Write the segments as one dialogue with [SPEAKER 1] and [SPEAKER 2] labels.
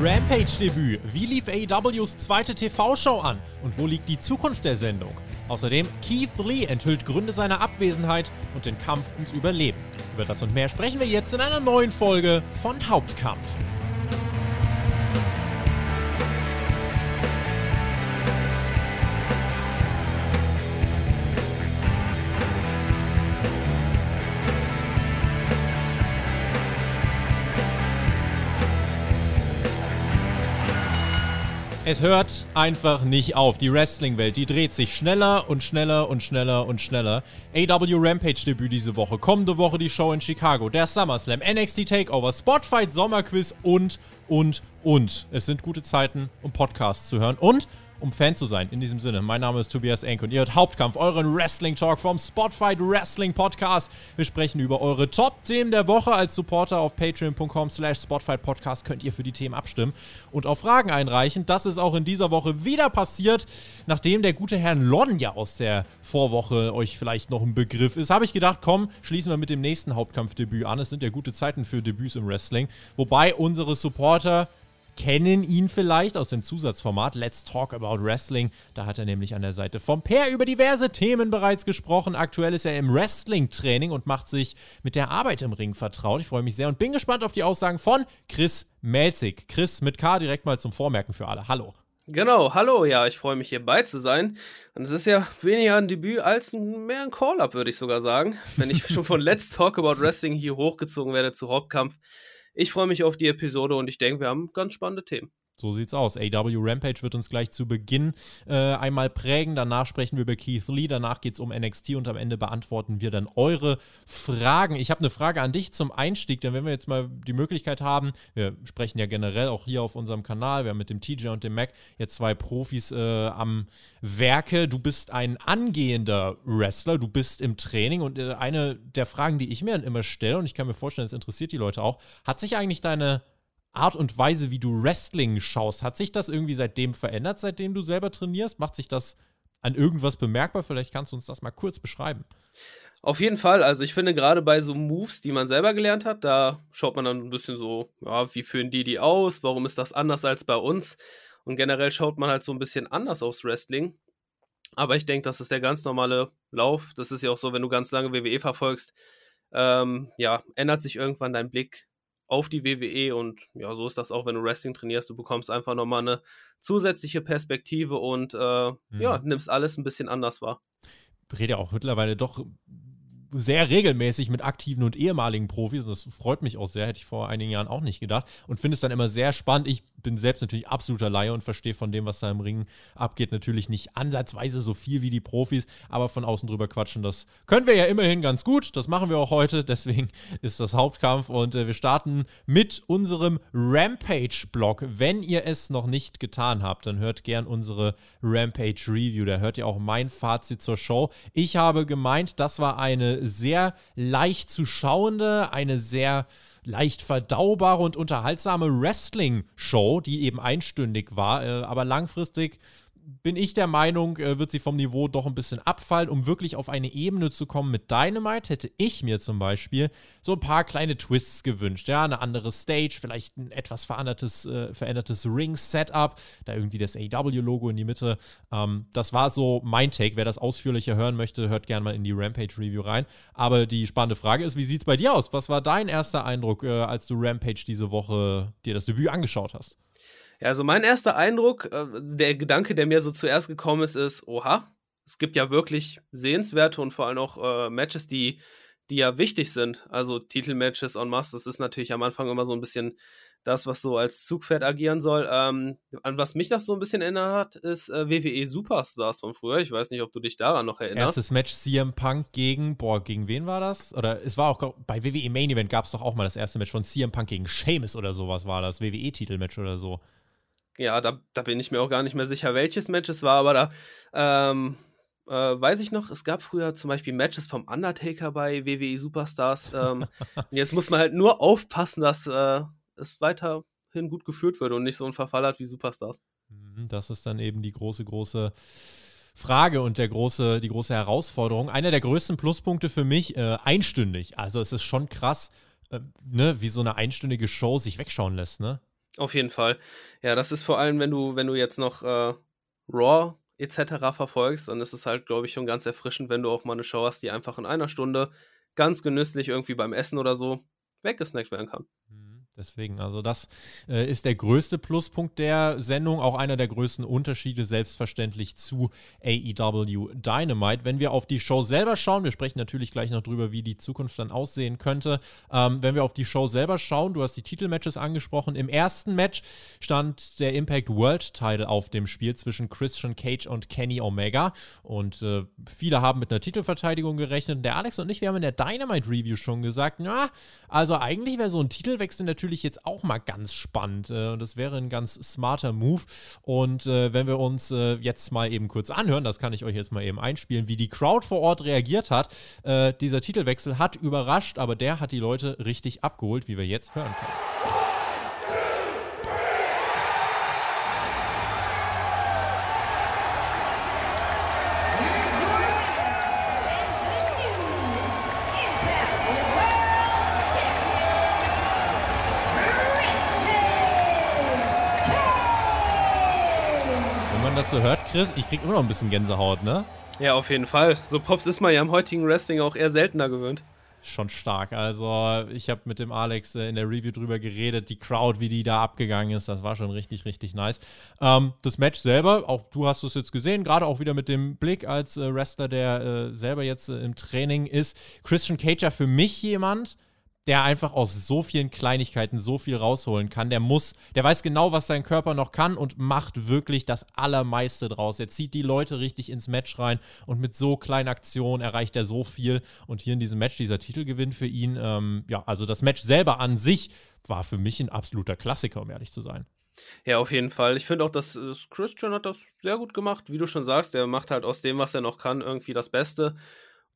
[SPEAKER 1] Rampage-Debüt. Wie lief AEWs zweite TV-Show an? Und wo liegt die Zukunft der Sendung? Außerdem, Keith Lee enthüllt Gründe seiner Abwesenheit und den Kampf ums Überleben. Über das und mehr sprechen wir jetzt in einer neuen Folge von Hauptkampf. Es hört einfach nicht auf. Die Wrestling-Welt, die dreht sich schneller und schneller und schneller und schneller. AW Rampage Debüt diese Woche. Kommende Woche die Show in Chicago. Der SummerSlam, NXT Takeover, Spotfight, Sommerquiz und, und, und. Es sind gute Zeiten, um Podcasts zu hören. Und um Fan zu sein. In diesem Sinne, mein Name ist Tobias Enk und ihr hört Hauptkampf, euren Wrestling Talk vom Spotfight Wrestling Podcast. Wir sprechen über eure Top-Themen der Woche. Als Supporter auf patreon.com slash Spotfight Podcast könnt ihr für die Themen abstimmen und auch Fragen einreichen. Das ist auch in dieser Woche wieder passiert. Nachdem der gute Herr Lon ja aus der Vorwoche euch vielleicht noch ein Begriff ist, habe ich gedacht, komm, schließen wir mit dem nächsten Hauptkampfdebüt an. Es sind ja gute Zeiten für Debüts im Wrestling. Wobei unsere Supporter kennen ihn vielleicht aus dem Zusatzformat Let's Talk About Wrestling. Da hat er nämlich an der Seite vom Pair über diverse Themen bereits gesprochen. Aktuell ist er im Wrestling-Training und macht sich mit der Arbeit im Ring vertraut. Ich freue mich sehr und bin gespannt auf die Aussagen von Chris Melzig. Chris mit K direkt mal zum Vormerken für alle. Hallo.
[SPEAKER 2] Genau, hallo, ja, ich freue mich hierbei zu sein. Und es ist ja weniger ein Debüt als mehr ein Call-Up, würde ich sogar sagen. Wenn ich schon von Let's Talk About Wrestling hier hochgezogen werde zu Hauptkampf, ich freue mich auf die Episode und ich denke, wir haben ganz spannende Themen.
[SPEAKER 1] So sieht's aus. AW Rampage wird uns gleich zu Beginn äh, einmal prägen. Danach sprechen wir über Keith Lee. Danach geht's um NXT und am Ende beantworten wir dann eure Fragen. Ich habe eine Frage an dich zum Einstieg, denn wenn wir jetzt mal die Möglichkeit haben, wir sprechen ja generell auch hier auf unserem Kanal, wir haben mit dem TJ und dem Mac jetzt zwei Profis äh, am Werke. Du bist ein angehender Wrestler, du bist im Training und äh, eine der Fragen, die ich mir dann immer stelle, und ich kann mir vorstellen, das interessiert die Leute auch, hat sich eigentlich deine Art und Weise, wie du Wrestling schaust, hat sich das irgendwie seitdem verändert, seitdem du selber trainierst? Macht sich das an irgendwas bemerkbar? Vielleicht kannst du uns das mal kurz beschreiben.
[SPEAKER 2] Auf jeden Fall, also ich finde gerade bei so Moves, die man selber gelernt hat, da schaut man dann ein bisschen so, ja, wie führen die die aus? Warum ist das anders als bei uns? Und generell schaut man halt so ein bisschen anders aufs Wrestling. Aber ich denke, das ist der ganz normale Lauf. Das ist ja auch so, wenn du ganz lange WWE verfolgst, ähm, ja, ändert sich irgendwann dein Blick auf die WWE und ja, so ist das auch, wenn du Wrestling trainierst. Du bekommst einfach nochmal eine zusätzliche Perspektive und äh, mhm. ja, nimmst alles ein bisschen anders wahr.
[SPEAKER 1] Ich rede ja auch mittlerweile doch sehr regelmäßig mit aktiven und ehemaligen Profis und das freut mich auch sehr, hätte ich vor einigen Jahren auch nicht gedacht und finde es dann immer sehr spannend. Ich bin selbst natürlich absoluter Laie und verstehe von dem, was da im Ring abgeht, natürlich nicht ansatzweise so viel wie die Profis, aber von außen drüber quatschen, das können wir ja immerhin ganz gut. Das machen wir auch heute, deswegen ist das Hauptkampf und äh, wir starten mit unserem Rampage-Blog. Wenn ihr es noch nicht getan habt, dann hört gern unsere Rampage-Review. Da hört ihr auch mein Fazit zur Show. Ich habe gemeint, das war eine sehr leicht zu schauende, eine sehr leicht verdaubare und unterhaltsame Wrestling-Show, die eben einstündig war, äh, aber langfristig bin ich der Meinung, äh, wird sie vom Niveau doch ein bisschen abfallen. Um wirklich auf eine Ebene zu kommen mit Dynamite, hätte ich mir zum Beispiel so ein paar kleine Twists gewünscht. Ja, eine andere Stage, vielleicht ein etwas verändertes, äh, verändertes Ring-Setup, da irgendwie das AW-Logo in die Mitte. Ähm, das war so mein Take. Wer das ausführlicher hören möchte, hört gerne mal in die Rampage-Review rein. Aber die spannende Frage ist, wie sieht es bei dir aus? Was war dein erster Eindruck, äh, als du Rampage diese Woche dir das Debüt angeschaut hast?
[SPEAKER 2] Ja, also mein erster Eindruck, äh, der Gedanke, der mir so zuerst gekommen ist, ist, oha, es gibt ja wirklich sehenswerte und vor allem auch äh, Matches, die, die ja wichtig sind. Also Titelmatches on masse, das ist natürlich am Anfang immer so ein bisschen das, was so als Zugpferd agieren soll. Ähm, an was mich das so ein bisschen erinnert hat, ist äh, WWE Superstars von früher. Ich weiß nicht, ob du dich daran noch erinnerst.
[SPEAKER 1] Erstes Match CM Punk gegen, boah, gegen wen war das? Oder es war auch bei WWE Main Event gab es doch auch mal das erste Match von CM Punk gegen Sheamus oder sowas war das. WWE-Titelmatch oder so
[SPEAKER 2] ja, da, da bin ich mir auch gar nicht mehr sicher, welches Match es war, aber da ähm, äh, weiß ich noch, es gab früher zum Beispiel Matches vom Undertaker bei WWE Superstars. Ähm, jetzt muss man halt nur aufpassen, dass äh, es weiterhin gut geführt wird und nicht so einen Verfall hat wie Superstars.
[SPEAKER 1] Mhm, das ist dann eben die große, große Frage und der große, die große Herausforderung. Einer der größten Pluspunkte für mich, äh, einstündig. Also es ist schon krass, äh, ne, wie so eine einstündige Show sich wegschauen lässt, ne?
[SPEAKER 2] Auf jeden Fall. Ja, das ist vor allem, wenn du, wenn du jetzt noch äh, Raw etc. verfolgst, dann ist es halt, glaube ich, schon ganz erfrischend, wenn du auch mal eine Show hast, die einfach in einer Stunde ganz genüsslich irgendwie beim Essen oder so weggesnackt werden kann.
[SPEAKER 1] Mhm. Deswegen, also das äh, ist der größte Pluspunkt der Sendung, auch einer der größten Unterschiede selbstverständlich zu AEW Dynamite. Wenn wir auf die Show selber schauen, wir sprechen natürlich gleich noch drüber, wie die Zukunft dann aussehen könnte. Ähm, wenn wir auf die Show selber schauen, du hast die Titelmatches angesprochen. Im ersten Match stand der Impact World Title auf dem Spiel zwischen Christian Cage und Kenny Omega. Und äh, viele haben mit einer Titelverteidigung gerechnet. Der Alex und ich, wir haben in der Dynamite Review schon gesagt, na, also eigentlich wäre so ein Titelwechsel natürlich natürlich jetzt auch mal ganz spannend. Äh, und das wäre ein ganz smarter Move. Und äh, wenn wir uns äh, jetzt mal eben kurz anhören, das kann ich euch jetzt mal eben einspielen, wie die Crowd vor Ort reagiert hat. Dieser Titelwechsel hat überrascht, aber der hat die Leute richtig abgeholt, wie wir jetzt hören können. Das so hört, Chris, ich krieg immer noch ein bisschen Gänsehaut, ne?
[SPEAKER 2] Ja, auf jeden Fall. So Pops ist man ja im heutigen Wrestling auch eher seltener gewöhnt.
[SPEAKER 1] Schon stark. Also, ich habe mit dem Alex äh, in der Review drüber geredet, die Crowd, wie die da abgegangen ist, das war schon richtig, richtig nice. Ähm, das Match selber, auch du hast es jetzt gesehen, gerade auch wieder mit dem Blick als äh, Wrestler, der äh, selber jetzt äh, im Training ist. Christian Cager für mich jemand, der einfach aus so vielen Kleinigkeiten so viel rausholen kann. Der muss, der weiß genau, was sein Körper noch kann und macht wirklich das Allermeiste draus. Er zieht die Leute richtig ins Match rein und mit so kleinen Aktionen erreicht er so viel. Und hier in diesem Match, dieser Titelgewinn für ihn, ähm, ja, also das Match selber an sich war für mich ein absoluter Klassiker, um ehrlich zu sein.
[SPEAKER 2] Ja, auf jeden Fall. Ich finde auch, dass äh, Christian hat das sehr gut gemacht. Wie du schon sagst, er macht halt aus dem, was er noch kann, irgendwie das Beste.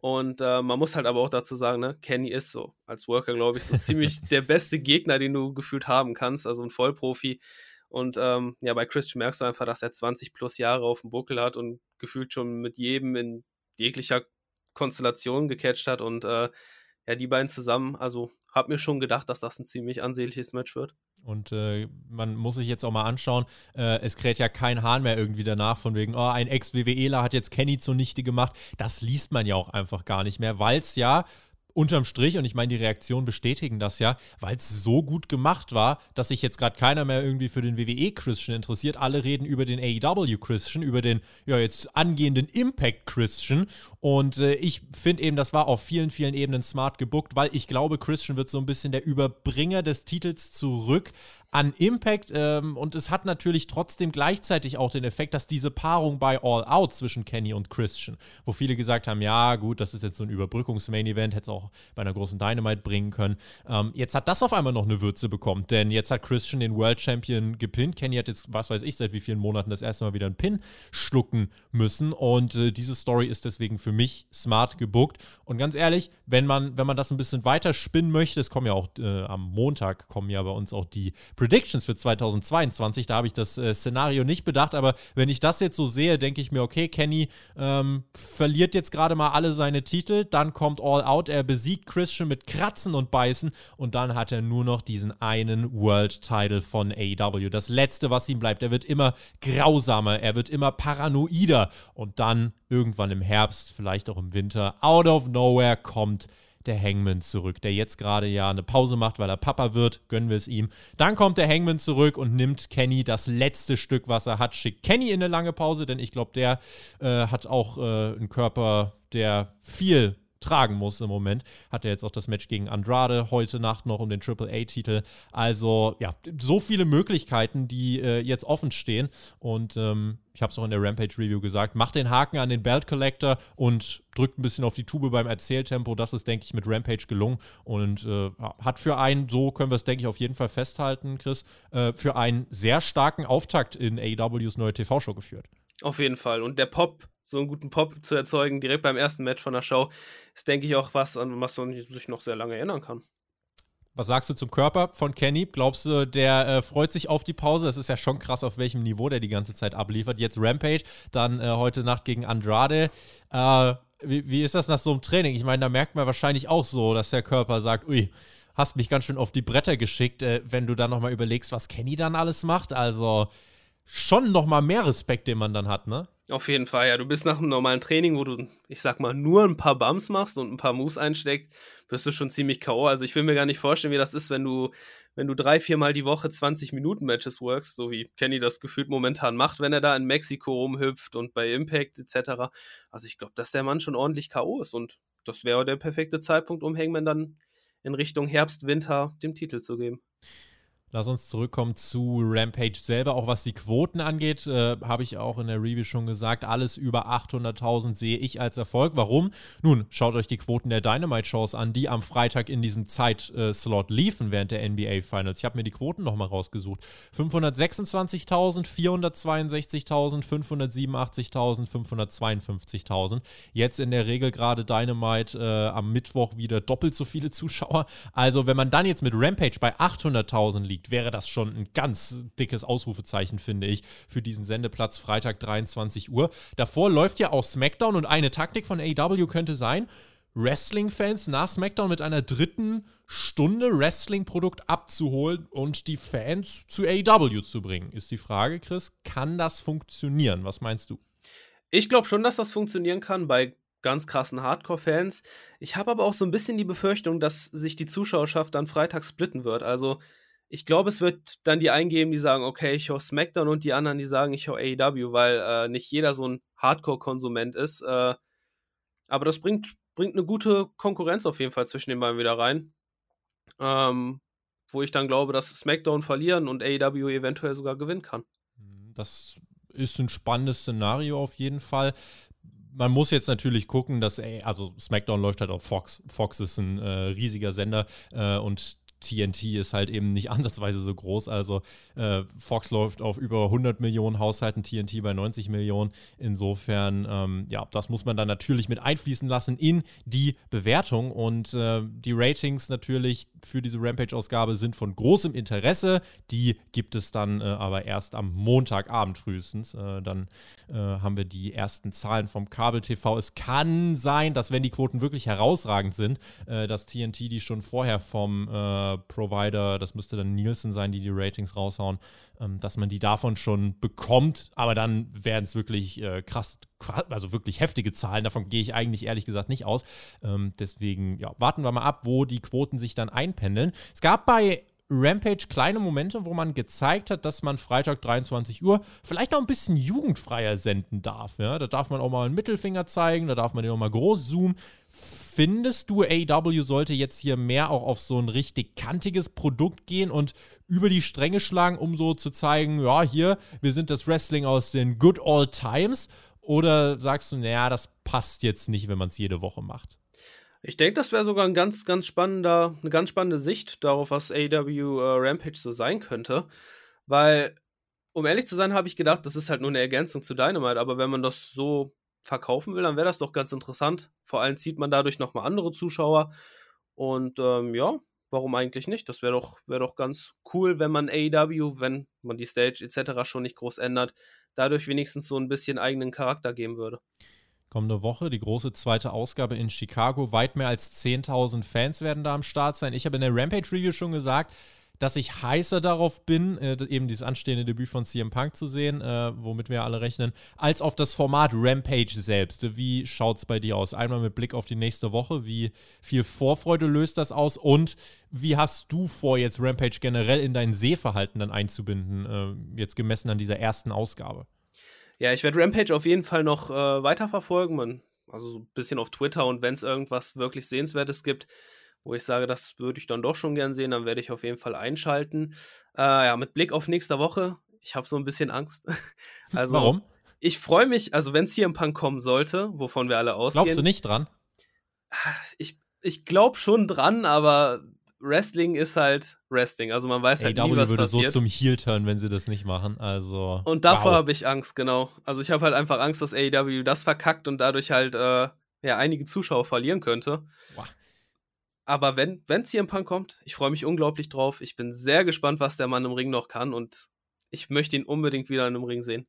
[SPEAKER 2] Und äh, man muss halt aber auch dazu sagen, ne, Kenny ist so als Worker, glaube ich, so ziemlich der beste Gegner, den du gefühlt haben kannst, also ein Vollprofi. Und ähm, ja, bei Christian merkst du einfach, dass er 20 plus Jahre auf dem Buckel hat und gefühlt schon mit jedem in jeglicher Konstellation gecatcht hat. Und äh, ja, die beiden zusammen, also hab mir schon gedacht, dass das ein ziemlich ansehnliches Match wird.
[SPEAKER 1] Und äh, man muss sich jetzt auch mal anschauen, äh, es kräht ja kein Hahn mehr irgendwie danach, von wegen, oh, ein Ex-WWEler hat jetzt Kenny zunichte gemacht. Das liest man ja auch einfach gar nicht mehr, weil es ja unterm Strich, und ich meine, die Reaktionen bestätigen das ja, weil es so gut gemacht war, dass sich jetzt gerade keiner mehr irgendwie für den WWE-Christian interessiert. Alle reden über den AEW-Christian, über den ja jetzt angehenden Impact-Christian. Und äh, ich finde eben, das war auf vielen, vielen Ebenen smart gebuckt, weil ich glaube, Christian wird so ein bisschen der Überbringer des Titels zurück an Impact ähm, und es hat natürlich trotzdem gleichzeitig auch den Effekt, dass diese Paarung bei All Out zwischen Kenny und Christian, wo viele gesagt haben, ja gut, das ist jetzt so ein Überbrückungs-Main-Event, hätte es auch bei einer großen Dynamite bringen können. Ähm, jetzt hat das auf einmal noch eine Würze bekommen, denn jetzt hat Christian den World Champion gepinnt. Kenny hat jetzt, was weiß ich, seit wie vielen Monaten das erste Mal wieder einen Pin schlucken müssen und äh, diese Story ist deswegen für mich smart gebuckt und ganz ehrlich, wenn man, wenn man das ein bisschen weiter spinnen möchte, es kommen ja auch äh, am Montag kommen ja bei uns auch die Predictions für 2022. Da habe ich das äh, Szenario nicht bedacht, aber wenn ich das jetzt so sehe, denke ich mir, okay, Kenny ähm, verliert jetzt gerade mal alle seine Titel, dann kommt All Out, er besiegt Christian mit Kratzen und Beißen und dann hat er nur noch diesen einen World Title von AEW. Das letzte, was ihm bleibt. Er wird immer grausamer, er wird immer paranoider und dann irgendwann im Herbst, vielleicht auch im Winter, out of nowhere kommt der Hangman zurück, der jetzt gerade ja eine Pause macht, weil er Papa wird, gönnen wir es ihm. Dann kommt der Hangman zurück und nimmt Kenny das letzte Stück, was er hat, schickt Kenny in eine lange Pause, denn ich glaube, der äh, hat auch äh, einen Körper, der viel tragen muss im Moment. Hat er jetzt auch das Match gegen Andrade heute Nacht noch um den Triple A-Titel. Also ja, so viele Möglichkeiten, die äh, jetzt offen stehen. Und ähm, ich habe es auch in der Rampage-Review gesagt, macht den Haken an den Belt Collector und drückt ein bisschen auf die Tube beim Erzähltempo. Das ist, denke ich, mit Rampage gelungen und äh, hat für einen, so können wir es, denke ich, auf jeden Fall festhalten, Chris, äh, für einen sehr starken Auftakt in AEWs neue TV-Show geführt.
[SPEAKER 2] Auf jeden Fall. Und der Pop so einen guten Pop zu erzeugen, direkt beim ersten Match von der Show, ist, denke ich, auch was, an was man sich noch sehr lange erinnern kann.
[SPEAKER 1] Was sagst du zum Körper von Kenny? Glaubst du, der äh, freut sich auf die Pause? Es ist ja schon krass, auf welchem Niveau der die ganze Zeit abliefert. Jetzt Rampage, dann äh, heute Nacht gegen Andrade. Äh, wie, wie, ist das nach so einem Training? Ich meine, da merkt man wahrscheinlich auch so, dass der Körper sagt, ui, hast mich ganz schön auf die Bretter geschickt, äh, wenn du dann nochmal überlegst, was Kenny dann alles macht. Also schon nochmal mehr Respekt, den man dann hat, ne?
[SPEAKER 2] Auf jeden Fall, ja. Du bist nach einem normalen Training, wo du, ich sag mal, nur ein paar Bumps machst und ein paar Moves einsteckst, bist du schon ziemlich K.O. Also ich will mir gar nicht vorstellen, wie das ist, wenn du, wenn du drei, viermal die Woche 20 Minuten Matches workst, so wie Kenny das gefühlt momentan macht, wenn er da in Mexiko rumhüpft und bei Impact etc. Also ich glaube, dass der Mann schon ordentlich K.O. ist und das wäre der perfekte Zeitpunkt, um Hangman dann in Richtung Herbst, Winter dem Titel zu geben.
[SPEAKER 1] Lass uns zurückkommen zu Rampage selber. Auch was die Quoten angeht, äh, habe ich auch in der Review schon gesagt, alles über 800.000 sehe ich als Erfolg. Warum? Nun, schaut euch die Quoten der Dynamite-Shows an, die am Freitag in diesem Zeitslot liefen während der NBA Finals. Ich habe mir die Quoten nochmal rausgesucht. 526.000, 462.000, 587.000, 552.000. Jetzt in der Regel gerade Dynamite äh, am Mittwoch wieder doppelt so viele Zuschauer. Also wenn man dann jetzt mit Rampage bei 800.000 liegt, liegt, wäre das schon ein ganz dickes Ausrufezeichen, finde ich, für diesen Sendeplatz Freitag 23 Uhr. Davor läuft ja auch SmackDown und eine Taktik von AEW könnte sein, Wrestling-Fans nach SmackDown mit einer dritten Stunde Wrestling-Produkt abzuholen und die Fans zu AEW zu bringen. Ist die Frage, Chris, kann das funktionieren? Was meinst du?
[SPEAKER 2] Ich glaube schon, dass das funktionieren kann bei ganz krassen Hardcore-Fans. Ich habe aber auch so ein bisschen die Befürchtung, dass sich die Zuschauerschaft dann Freitag splitten wird. Also ich glaube, es wird dann die eingeben, die sagen, okay, ich höre SmackDown und die anderen, die sagen, ich höre AEW, weil äh, nicht jeder so ein Hardcore-Konsument ist. Äh, aber das bringt, bringt eine gute Konkurrenz auf jeden Fall zwischen den beiden wieder rein. Ähm, wo ich dann glaube, dass SmackDown verlieren und AEW eventuell sogar gewinnen kann.
[SPEAKER 1] Das ist ein spannendes Szenario auf jeden Fall man muss jetzt natürlich gucken, dass, ey, also SmackDown läuft halt auf Fox. Fox ist ein äh, riesiger Sender äh, und TNT ist halt eben nicht ansatzweise so groß. Also äh, Fox läuft auf über 100 Millionen Haushalten, TNT bei 90 Millionen. Insofern, ähm, ja, das muss man dann natürlich mit einfließen lassen in die Bewertung. Und äh, die Ratings natürlich für diese Rampage-Ausgabe sind von großem Interesse. Die gibt es dann äh, aber erst am Montagabend frühestens. Äh, dann äh, haben wir die ersten Zahlen vom Kabel-TV. Es kann sein, dass wenn die Quoten wirklich herausragend sind, äh, dass TNT die schon vorher vom Provider, das müsste dann Nielsen sein, die die Ratings raushauen, ähm, dass man die davon schon bekommt, aber dann wären es wirklich äh, krass, also wirklich heftige Zahlen, davon gehe ich eigentlich ehrlich gesagt nicht aus. Ähm, deswegen, ja, warten wir mal ab, wo die Quoten sich dann einpendeln. Es gab bei Rampage kleine Momente, wo man gezeigt hat, dass man Freitag 23 Uhr vielleicht auch ein bisschen jugendfreier senden darf. Ja? Da darf man auch mal einen Mittelfinger zeigen, da darf man den auch mal groß zoomen. Findest du, AW sollte jetzt hier mehr auch auf so ein richtig kantiges Produkt gehen und über die Stränge schlagen, um so zu zeigen, ja, hier, wir sind das Wrestling aus den Good Old Times? Oder sagst du, naja, das passt jetzt nicht, wenn man es jede Woche macht?
[SPEAKER 2] Ich denke, das wäre sogar ein ganz, ganz spannender, eine ganz spannende Sicht darauf, was AW äh, Rampage so sein könnte. Weil, um ehrlich zu sein, habe ich gedacht, das ist halt nur eine Ergänzung zu Dynamite, aber wenn man das so verkaufen will, dann wäre das doch ganz interessant. Vor allem zieht man dadurch nochmal andere Zuschauer. Und ähm, ja, warum eigentlich nicht? Das wäre doch, wär doch ganz cool, wenn man AEW, wenn man die Stage etc. schon nicht groß ändert, dadurch wenigstens so ein bisschen eigenen Charakter geben würde.
[SPEAKER 1] Kommende Woche die große zweite Ausgabe in Chicago. Weit mehr als 10.000 Fans werden da am Start sein. Ich habe in der Rampage Review schon gesagt, dass ich heißer darauf bin, äh, eben dieses anstehende Debüt von CM Punk zu sehen, äh, womit wir alle rechnen, als auf das Format Rampage selbst. Wie schaut es bei dir aus? Einmal mit Blick auf die nächste Woche, wie viel Vorfreude löst das aus und wie hast du vor, jetzt Rampage generell in dein Sehverhalten dann einzubinden, äh, jetzt gemessen an dieser ersten Ausgabe?
[SPEAKER 2] Ja, ich werde Rampage auf jeden Fall noch äh, weiterverfolgen. Man, also so ein bisschen auf Twitter und wenn es irgendwas wirklich Sehenswertes gibt, wo ich sage, das würde ich dann doch schon gern sehen, dann werde ich auf jeden Fall einschalten. Äh, ja, mit Blick auf nächste Woche, ich habe so ein bisschen Angst.
[SPEAKER 1] also, Warum?
[SPEAKER 2] Ich freue mich, also wenn es hier im Punk kommen sollte, wovon wir alle ausgehen.
[SPEAKER 1] Glaubst du nicht dran?
[SPEAKER 2] Ich, ich glaube schon dran, aber Wrestling ist halt Wrestling. Also man weiß halt AW nie, was
[SPEAKER 1] würde
[SPEAKER 2] passiert.
[SPEAKER 1] so zum Heel turn, wenn sie das nicht machen. Also
[SPEAKER 2] und davor wow. habe ich Angst, genau. Also ich habe halt einfach Angst, dass AEW das verkackt und dadurch halt äh, ja einige Zuschauer verlieren könnte. Wow. Aber wenn es hier im Punk kommt, ich freue mich unglaublich drauf. Ich bin sehr gespannt, was der Mann im Ring noch kann und ich möchte ihn unbedingt wieder in einem Ring sehen.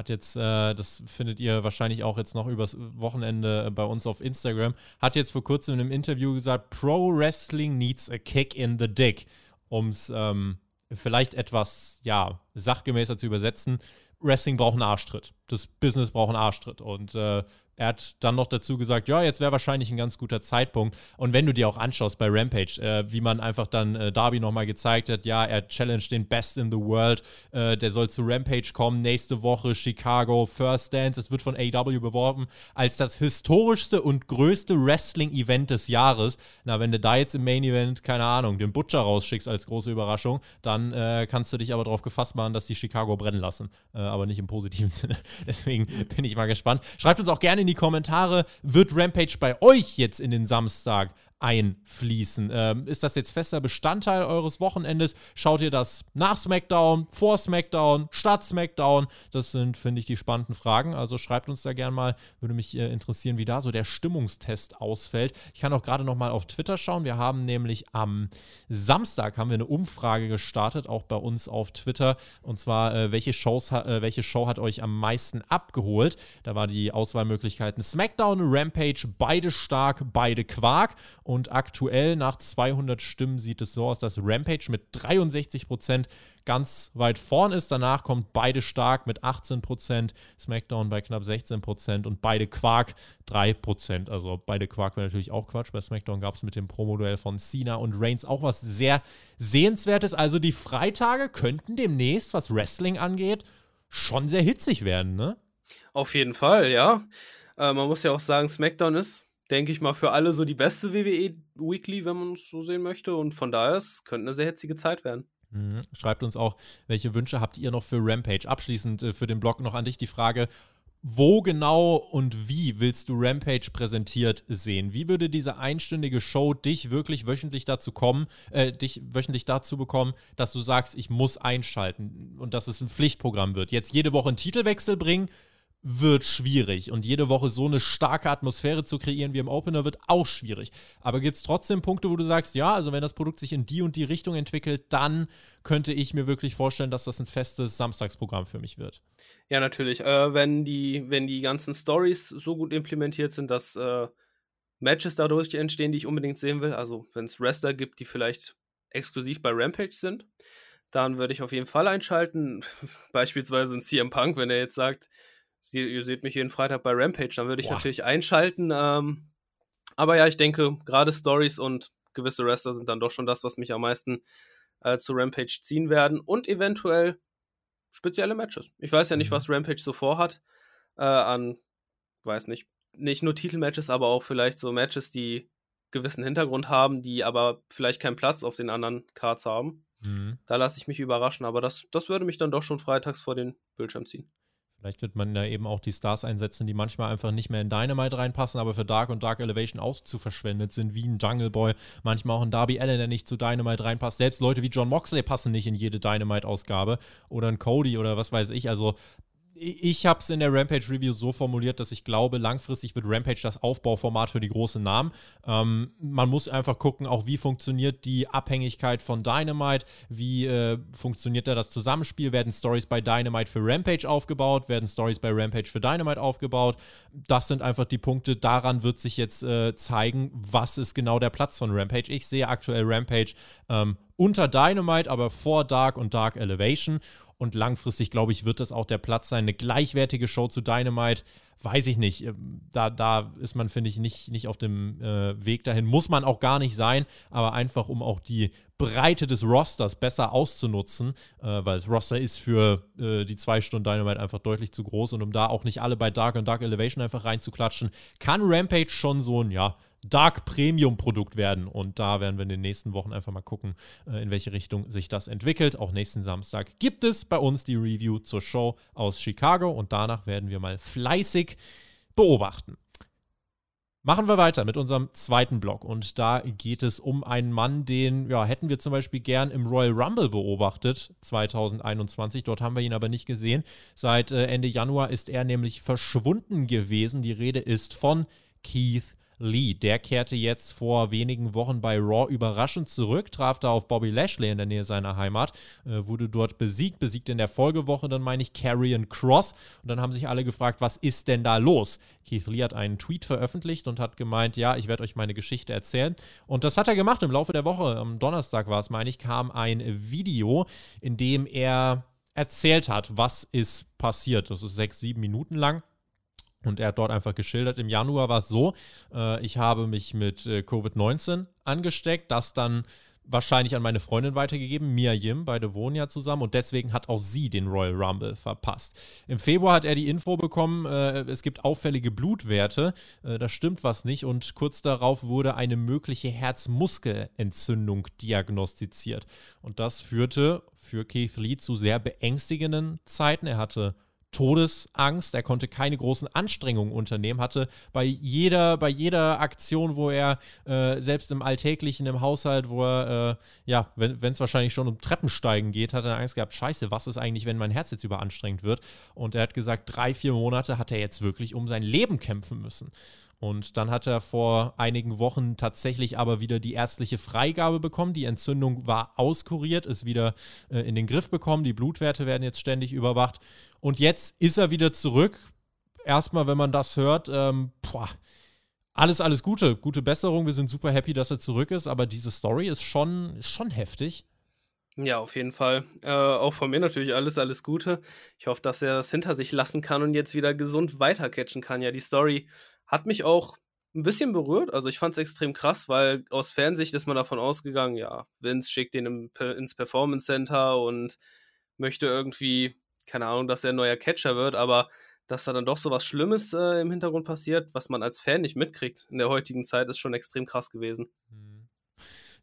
[SPEAKER 1] Hat jetzt, äh, das findet ihr wahrscheinlich auch jetzt noch übers Wochenende bei uns auf Instagram, hat jetzt vor kurzem in einem Interview gesagt, Pro Wrestling needs a kick in the dick, um es ähm, vielleicht etwas, ja, sachgemäßer zu übersetzen. Wrestling braucht einen Arschtritt. Das Business braucht einen Arschtritt. Und äh, er hat dann noch dazu gesagt, ja, jetzt wäre wahrscheinlich ein ganz guter Zeitpunkt. Und wenn du dir auch anschaust bei Rampage, äh, wie man einfach dann äh, Darby nochmal gezeigt hat, ja, er challenge den Best in the World, äh, der soll zu Rampage kommen, nächste Woche Chicago, First Dance, es wird von AW beworben als das historischste und größte Wrestling-Event des Jahres. Na, wenn du da jetzt im Main-Event, keine Ahnung, den Butcher rausschickst als große Überraschung, dann äh, kannst du dich aber darauf gefasst machen, dass die Chicago brennen lassen. Äh, aber nicht im positiven Sinne. Deswegen bin ich mal gespannt. Schreibt uns auch gerne in die die Kommentare, wird Rampage bei euch jetzt in den Samstag einfließen. Ähm, ist das jetzt fester Bestandteil eures Wochenendes? Schaut ihr das nach SmackDown, vor SmackDown, statt SmackDown? Das sind, finde ich, die spannenden Fragen. Also schreibt uns da gerne mal. Würde mich äh, interessieren, wie da so der Stimmungstest ausfällt. Ich kann auch gerade noch mal auf Twitter schauen. Wir haben nämlich am Samstag haben wir eine Umfrage gestartet, auch bei uns auf Twitter. Und zwar, äh, welche, Shows, äh, welche Show hat euch am meisten abgeholt? Da war die Auswahlmöglichkeiten SmackDown, Rampage, beide stark, beide Quark. Aktuell nach 200 Stimmen sieht es so aus, dass Rampage mit 63 Prozent ganz weit vorn ist. Danach kommt beide stark mit 18 Prozent, SmackDown bei knapp 16 Prozent und beide Quark 3 Prozent. Also beide Quark wäre natürlich auch Quatsch. Bei SmackDown gab es mit dem Promo-Duell von Cena und Reigns auch was sehr sehenswertes. Also die Freitage könnten demnächst, was Wrestling angeht, schon sehr hitzig werden, ne?
[SPEAKER 2] Auf jeden Fall, ja. Äh, man muss ja auch sagen, SmackDown ist denke ich mal, für alle so die beste WWE Weekly, wenn man es so sehen möchte. Und von daher, es könnte eine sehr hitzige Zeit werden.
[SPEAKER 1] Mhm. Schreibt uns auch, welche Wünsche habt ihr noch für Rampage? Abschließend äh, für den Blog noch an dich die Frage, wo genau und wie willst du Rampage präsentiert sehen? Wie würde diese einstündige Show dich wirklich wöchentlich dazu kommen, äh, dich wöchentlich dazu bekommen, dass du sagst, ich muss einschalten und dass es ein Pflichtprogramm wird? Jetzt jede Woche einen Titelwechsel bringen, wird schwierig. Und jede Woche so eine starke Atmosphäre zu kreieren wie im Opener wird auch schwierig. Aber gibt es trotzdem Punkte, wo du sagst, ja, also wenn das Produkt sich in die und die Richtung entwickelt, dann könnte ich mir wirklich vorstellen, dass das ein festes Samstagsprogramm für mich wird.
[SPEAKER 2] Ja, natürlich. Äh, wenn, die, wenn die ganzen Stories so gut implementiert sind, dass äh, Matches dadurch entstehen, die ich unbedingt sehen will, also wenn es Wrestler gibt, die vielleicht exklusiv bei Rampage sind, dann würde ich auf jeden Fall einschalten. Beispielsweise ein CM Punk, wenn er jetzt sagt, Sie, ihr seht mich jeden Freitag bei Rampage, dann würde ich Boah. natürlich einschalten. Ähm, aber ja, ich denke, gerade Stories und gewisse Wrestler sind dann doch schon das, was mich am meisten äh, zu Rampage ziehen werden. Und eventuell spezielle Matches. Ich weiß ja nicht, mhm. was Rampage so vorhat. Äh, an, weiß nicht, nicht nur Titelmatches, aber auch vielleicht so Matches, die gewissen Hintergrund haben, die aber vielleicht keinen Platz auf den anderen Cards haben. Mhm. Da lasse ich mich überraschen, aber das, das würde mich dann doch schon freitags vor den Bildschirm ziehen.
[SPEAKER 1] Vielleicht wird man da eben auch die Stars einsetzen, die manchmal einfach nicht mehr in Dynamite reinpassen, aber für Dark und Dark Elevation auch zu verschwendet sind, wie ein Jungle Boy, manchmal auch ein Darby Allen, der nicht zu Dynamite reinpasst. Selbst Leute wie John Moxley passen nicht in jede Dynamite-Ausgabe oder ein Cody oder was weiß ich. Also ich habe es in der Rampage Review so formuliert, dass ich glaube, langfristig wird Rampage das Aufbauformat für die großen Namen. Ähm, man muss einfach gucken, auch wie funktioniert die Abhängigkeit von Dynamite, wie äh, funktioniert da das Zusammenspiel, werden Stories bei Dynamite für Rampage aufgebaut, werden Stories bei Rampage für Dynamite aufgebaut. Das sind einfach die Punkte, daran wird sich jetzt äh, zeigen, was ist genau der Platz von Rampage. Ich sehe aktuell Rampage ähm, unter Dynamite, aber vor Dark und Dark Elevation. Und langfristig, glaube ich, wird das auch der Platz sein. Eine gleichwertige Show zu Dynamite, weiß ich nicht. Ähm, da, da ist man, finde ich, nicht, nicht auf dem äh, Weg dahin. Muss man auch gar nicht sein, aber einfach, um auch die Breite des Rosters besser auszunutzen, äh, weil das Roster ist für äh, die zwei Stunden Dynamite einfach deutlich zu groß und um da auch nicht alle bei Dark und Dark Elevation einfach reinzuklatschen, kann Rampage schon so ein, ja, Dark Premium Produkt werden. Und da werden wir in den nächsten Wochen einfach mal gucken, äh, in welche Richtung sich das entwickelt. Auch nächsten Samstag gibt es bei uns die Review zur Show aus Chicago und danach werden wir mal fleißig beobachten. Machen wir weiter mit unserem zweiten Block und da geht es um einen Mann, den ja, hätten wir zum Beispiel gern im Royal Rumble beobachtet 2021. Dort haben wir ihn aber nicht gesehen. Seit äh, Ende Januar ist er nämlich verschwunden gewesen. Die Rede ist von Keith Lee. Der kehrte jetzt vor wenigen Wochen bei Raw überraschend zurück, traf da auf Bobby Lashley in der Nähe seiner Heimat, äh, wurde dort besiegt, besiegt in der Folgewoche dann meine ich Karrion Cross und dann haben sich alle gefragt, was ist denn da los? Keith Lee hat einen Tweet veröffentlicht und hat gemeint, ja, ich werde euch meine Geschichte erzählen und das hat er gemacht im Laufe der Woche. Am Donnerstag war es, meine ich, kam ein Video, in dem er erzählt hat, was ist passiert. Das ist sechs, sieben Minuten lang. Und er hat dort einfach geschildert, im Januar war es so, äh, ich habe mich mit äh, Covid-19 angesteckt, das dann wahrscheinlich an meine Freundin weitergegeben, Mia Yim, beide wohnen ja zusammen und deswegen hat auch sie den Royal Rumble verpasst. Im Februar hat er die Info bekommen, äh, es gibt auffällige Blutwerte, äh, da stimmt was nicht und kurz darauf wurde eine mögliche Herzmuskelentzündung diagnostiziert. Und das führte für Keith Lee zu sehr beängstigenden Zeiten. Er hatte Todesangst. Er konnte keine großen Anstrengungen unternehmen, hatte bei jeder, bei jeder Aktion, wo er äh, selbst im Alltäglichen, im Haushalt, wo er, äh, ja, wenn es wahrscheinlich schon um Treppensteigen geht, hat er Angst gehabt, scheiße, was ist eigentlich, wenn mein Herz jetzt überanstrengt wird? Und er hat gesagt, drei, vier Monate hat er jetzt wirklich um sein Leben kämpfen müssen. Und dann hat er vor einigen Wochen tatsächlich aber wieder die ärztliche Freigabe bekommen. Die Entzündung war auskuriert, ist wieder äh, in den Griff bekommen. Die Blutwerte werden jetzt ständig überwacht. Und jetzt ist er wieder zurück. Erstmal, wenn man das hört, ähm, boah, alles, alles Gute, gute Besserung. Wir sind super happy, dass er zurück ist. Aber diese Story ist schon, ist schon heftig.
[SPEAKER 2] Ja, auf jeden Fall. Äh, auch von mir natürlich alles, alles Gute. Ich hoffe, dass er das hinter sich lassen kann und jetzt wieder gesund weitercatchen kann. Ja, die Story hat mich auch ein bisschen berührt. Also ich fand es extrem krass, weil aus Fernsicht ist man davon ausgegangen, ja, Vince schickt ihn im, ins Performance Center und möchte irgendwie, keine Ahnung, dass er ein neuer Catcher wird, aber dass da dann doch so was Schlimmes äh, im Hintergrund passiert, was man als Fan nicht mitkriegt in der heutigen Zeit, ist schon extrem krass gewesen.
[SPEAKER 1] Mhm.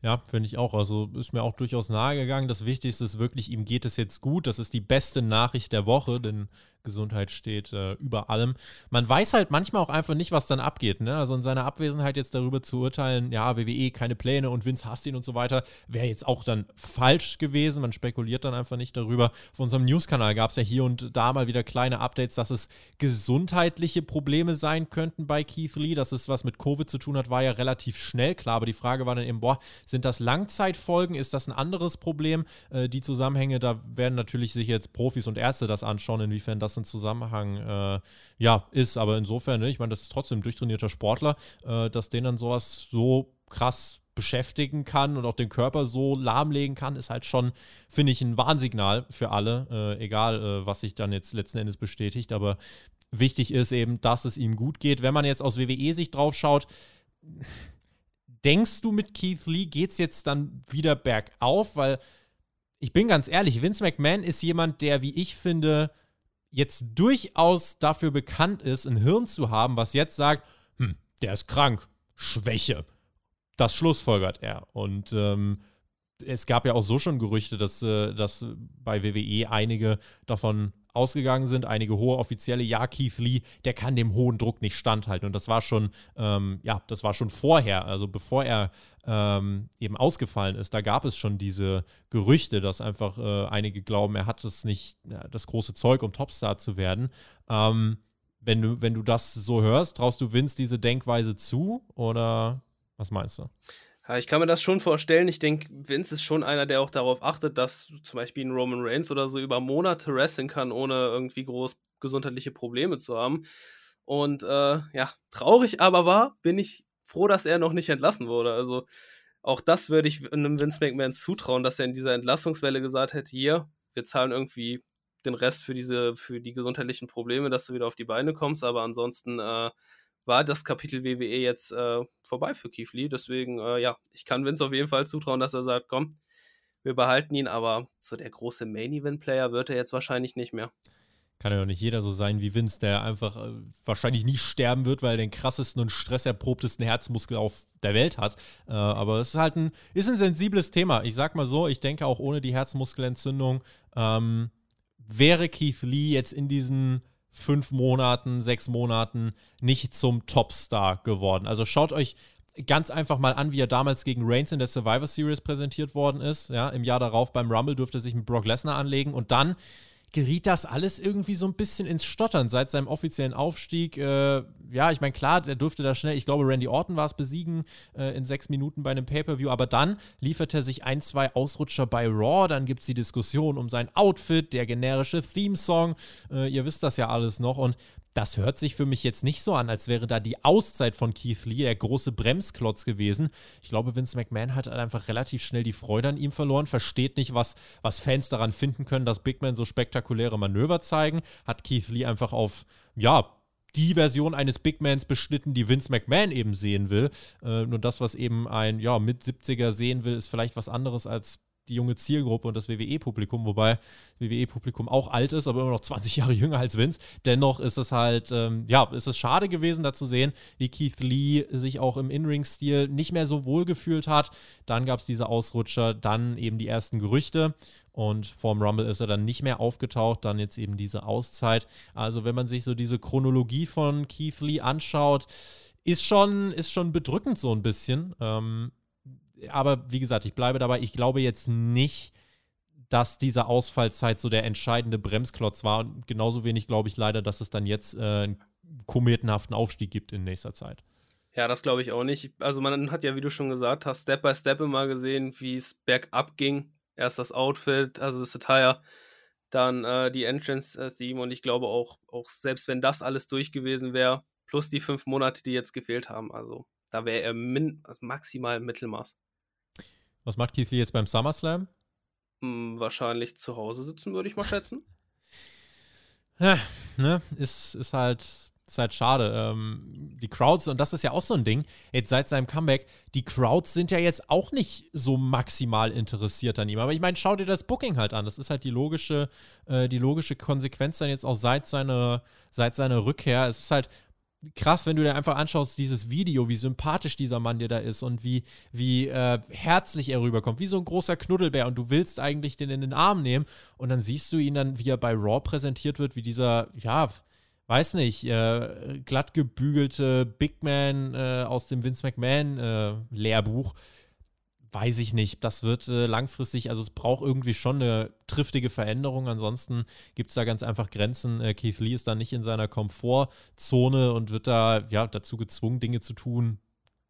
[SPEAKER 1] Ja, finde ich auch. Also ist mir auch durchaus nahegegangen. Das Wichtigste ist wirklich, ihm geht es jetzt gut. Das ist die beste Nachricht der Woche, denn Gesundheit steht äh, über allem. Man weiß halt manchmal auch einfach nicht, was dann abgeht. Ne? Also in seiner Abwesenheit jetzt darüber zu urteilen, ja, WWE, keine Pläne und Vince hasst ihn und so weiter, wäre jetzt auch dann falsch gewesen. Man spekuliert dann einfach nicht darüber. Auf unserem News-Kanal gab es ja hier und da mal wieder kleine Updates, dass es gesundheitliche Probleme sein könnten bei Keith Lee. Dass es was mit Covid zu tun hat, war ja relativ schnell klar. Aber die Frage war dann eben, boah, sind das Langzeitfolgen? Ist das ein anderes Problem? Äh, die Zusammenhänge, da werden natürlich sich jetzt Profis und Ärzte das anschauen, inwiefern das ein Zusammenhang äh, ja, ist. Aber insofern, ne, ich meine, das ist trotzdem ein durchtrainierter Sportler, äh, dass den dann sowas so krass beschäftigen kann und auch den Körper so lahmlegen kann, ist halt schon, finde ich, ein Warnsignal für alle, äh, egal äh, was sich dann jetzt letzten Endes bestätigt. Aber wichtig ist eben, dass es ihm gut geht. Wenn man jetzt aus WWE-Sicht drauf schaut, denkst du mit Keith Lee geht es jetzt dann wieder bergauf? Weil ich bin ganz ehrlich, Vince McMahon ist jemand, der, wie ich finde, jetzt durchaus dafür bekannt ist, ein Hirn zu haben, was jetzt sagt, hm, der ist krank, Schwäche. Das schlussfolgert er. Und ähm, es gab ja auch so schon Gerüchte, dass, äh, dass bei WWE einige davon ausgegangen sind, einige hohe Offizielle, ja, Keith Lee, der kann dem hohen Druck nicht standhalten. Und das war schon, ähm, ja, das war schon vorher, also bevor er ähm, eben ausgefallen ist, da gab es schon diese Gerüchte, dass einfach äh, einige glauben, er hat es nicht, ja, das große Zeug, um Topstar zu werden. Ähm, wenn du, wenn du das so hörst, traust du Vince diese Denkweise zu oder was meinst du?
[SPEAKER 2] Ja, ich kann mir das schon vorstellen. Ich denke, Vince ist schon einer, der auch darauf achtet, dass zum Beispiel ein Roman Reigns oder so über Monate wrestlen kann, ohne irgendwie groß gesundheitliche Probleme zu haben. Und äh, ja, traurig aber war, bin ich froh, dass er noch nicht entlassen wurde. Also auch das würde ich einem Vince McMahon zutrauen, dass er in dieser Entlassungswelle gesagt hätte, hier, wir zahlen irgendwie den Rest für diese, für die gesundheitlichen Probleme, dass du wieder auf die Beine kommst, aber ansonsten äh, war das Kapitel WWE jetzt äh, vorbei für Keith Lee. Deswegen, äh, ja, ich kann Vince auf jeden Fall zutrauen, dass er sagt, komm, wir behalten ihn, aber so der große Main-Event-Player wird er jetzt wahrscheinlich nicht mehr.
[SPEAKER 1] Kann ja auch nicht jeder so sein wie Vince, der einfach äh, wahrscheinlich nie sterben wird, weil er den krassesten und stresserprobtesten Herzmuskel auf der Welt hat. Äh, aber es ist halt ein, ist ein sensibles Thema. Ich sag mal so, ich denke auch ohne die Herzmuskelentzündung ähm, wäre Keith Lee jetzt in diesen fünf Monaten, sechs Monaten nicht zum Topstar geworden. Also schaut euch ganz einfach mal an, wie er damals gegen Reigns in der Survivor Series präsentiert worden ist. Ja, Im Jahr darauf beim Rumble durfte er sich mit Brock Lesnar anlegen und dann geriet das alles irgendwie so ein bisschen ins Stottern seit seinem offiziellen Aufstieg. Äh, ja, ich meine, klar, der durfte da schnell, ich glaube, Randy Orton war es besiegen äh, in sechs Minuten bei einem Pay-Per-View, aber dann liefert er sich ein, zwei Ausrutscher bei Raw. Dann gibt es die Diskussion um sein Outfit, der generische Theme-Song. Äh, ihr wisst das ja alles noch. Und das hört sich für mich jetzt nicht so an, als wäre da die Auszeit von Keith Lee der große Bremsklotz gewesen. Ich glaube, Vince McMahon hat einfach relativ schnell die Freude an ihm verloren, versteht nicht, was, was Fans daran finden können, dass Big Men so spektakuläre Manöver zeigen, hat Keith Lee einfach auf, ja, die Version eines Big Mans beschnitten, die Vince McMahon eben sehen will. Äh, nur das, was eben ein ja, mit 70er sehen will, ist vielleicht was anderes als die junge Zielgruppe und das WWE-Publikum, wobei WWE-Publikum auch alt ist, aber immer noch 20 Jahre jünger als Vince. Dennoch ist es halt, ähm, ja, ist es schade gewesen, da zu sehen, wie Keith Lee sich auch im In-Ring-Stil nicht mehr so wohl gefühlt hat. Dann gab es diese Ausrutscher, dann eben die ersten Gerüchte und vorm Rumble ist er dann nicht mehr aufgetaucht, dann jetzt eben diese Auszeit. Also wenn man sich so diese Chronologie von Keith Lee anschaut, ist schon, ist schon bedrückend so ein bisschen. Ähm, aber wie gesagt, ich bleibe dabei. Ich glaube jetzt nicht, dass diese Ausfallzeit so der entscheidende Bremsklotz war. Und genauso wenig glaube ich leider, dass es dann jetzt äh, einen kometenhaften Aufstieg gibt in nächster Zeit.
[SPEAKER 2] Ja, das glaube ich auch nicht. Also man hat ja, wie du schon gesagt hast, Step by Step immer gesehen, wie es bergab ging. Erst das Outfit, also das Attire, dann äh, die Entrance-Theme und ich glaube auch, auch selbst wenn das alles durch gewesen wäre, plus die fünf Monate, die jetzt gefehlt haben, also da wäre er min also maximal Mittelmaß.
[SPEAKER 1] Was macht Keith Lee jetzt beim SummerSlam?
[SPEAKER 2] Hm, wahrscheinlich zu Hause sitzen, würde ich mal schätzen.
[SPEAKER 1] Ja, ne, ist, ist halt, ist halt schade. Ähm, die Crowds, und das ist ja auch so ein Ding, jetzt seit seinem Comeback, die Crowds sind ja jetzt auch nicht so maximal interessiert an ihm. Aber ich meine, schau dir das Booking halt an. Das ist halt die logische, äh, die logische Konsequenz dann jetzt auch seit seiner, seit seiner Rückkehr. Es ist halt, krass, wenn du dir einfach anschaust, dieses Video, wie sympathisch dieser Mann dir da ist und wie, wie äh, herzlich er rüberkommt, wie so ein großer Knuddelbär und du willst eigentlich den in den Arm nehmen und dann siehst du ihn dann, wie er bei Raw präsentiert wird, wie dieser, ja, weiß nicht, äh, glatt gebügelte Big Man äh, aus dem Vince McMahon äh, Lehrbuch weiß ich nicht. Das wird äh, langfristig, also es braucht irgendwie schon eine triftige Veränderung. Ansonsten gibt es da ganz einfach Grenzen. Äh, Keith Lee ist da nicht in seiner Komfortzone und wird da ja dazu gezwungen, Dinge zu tun,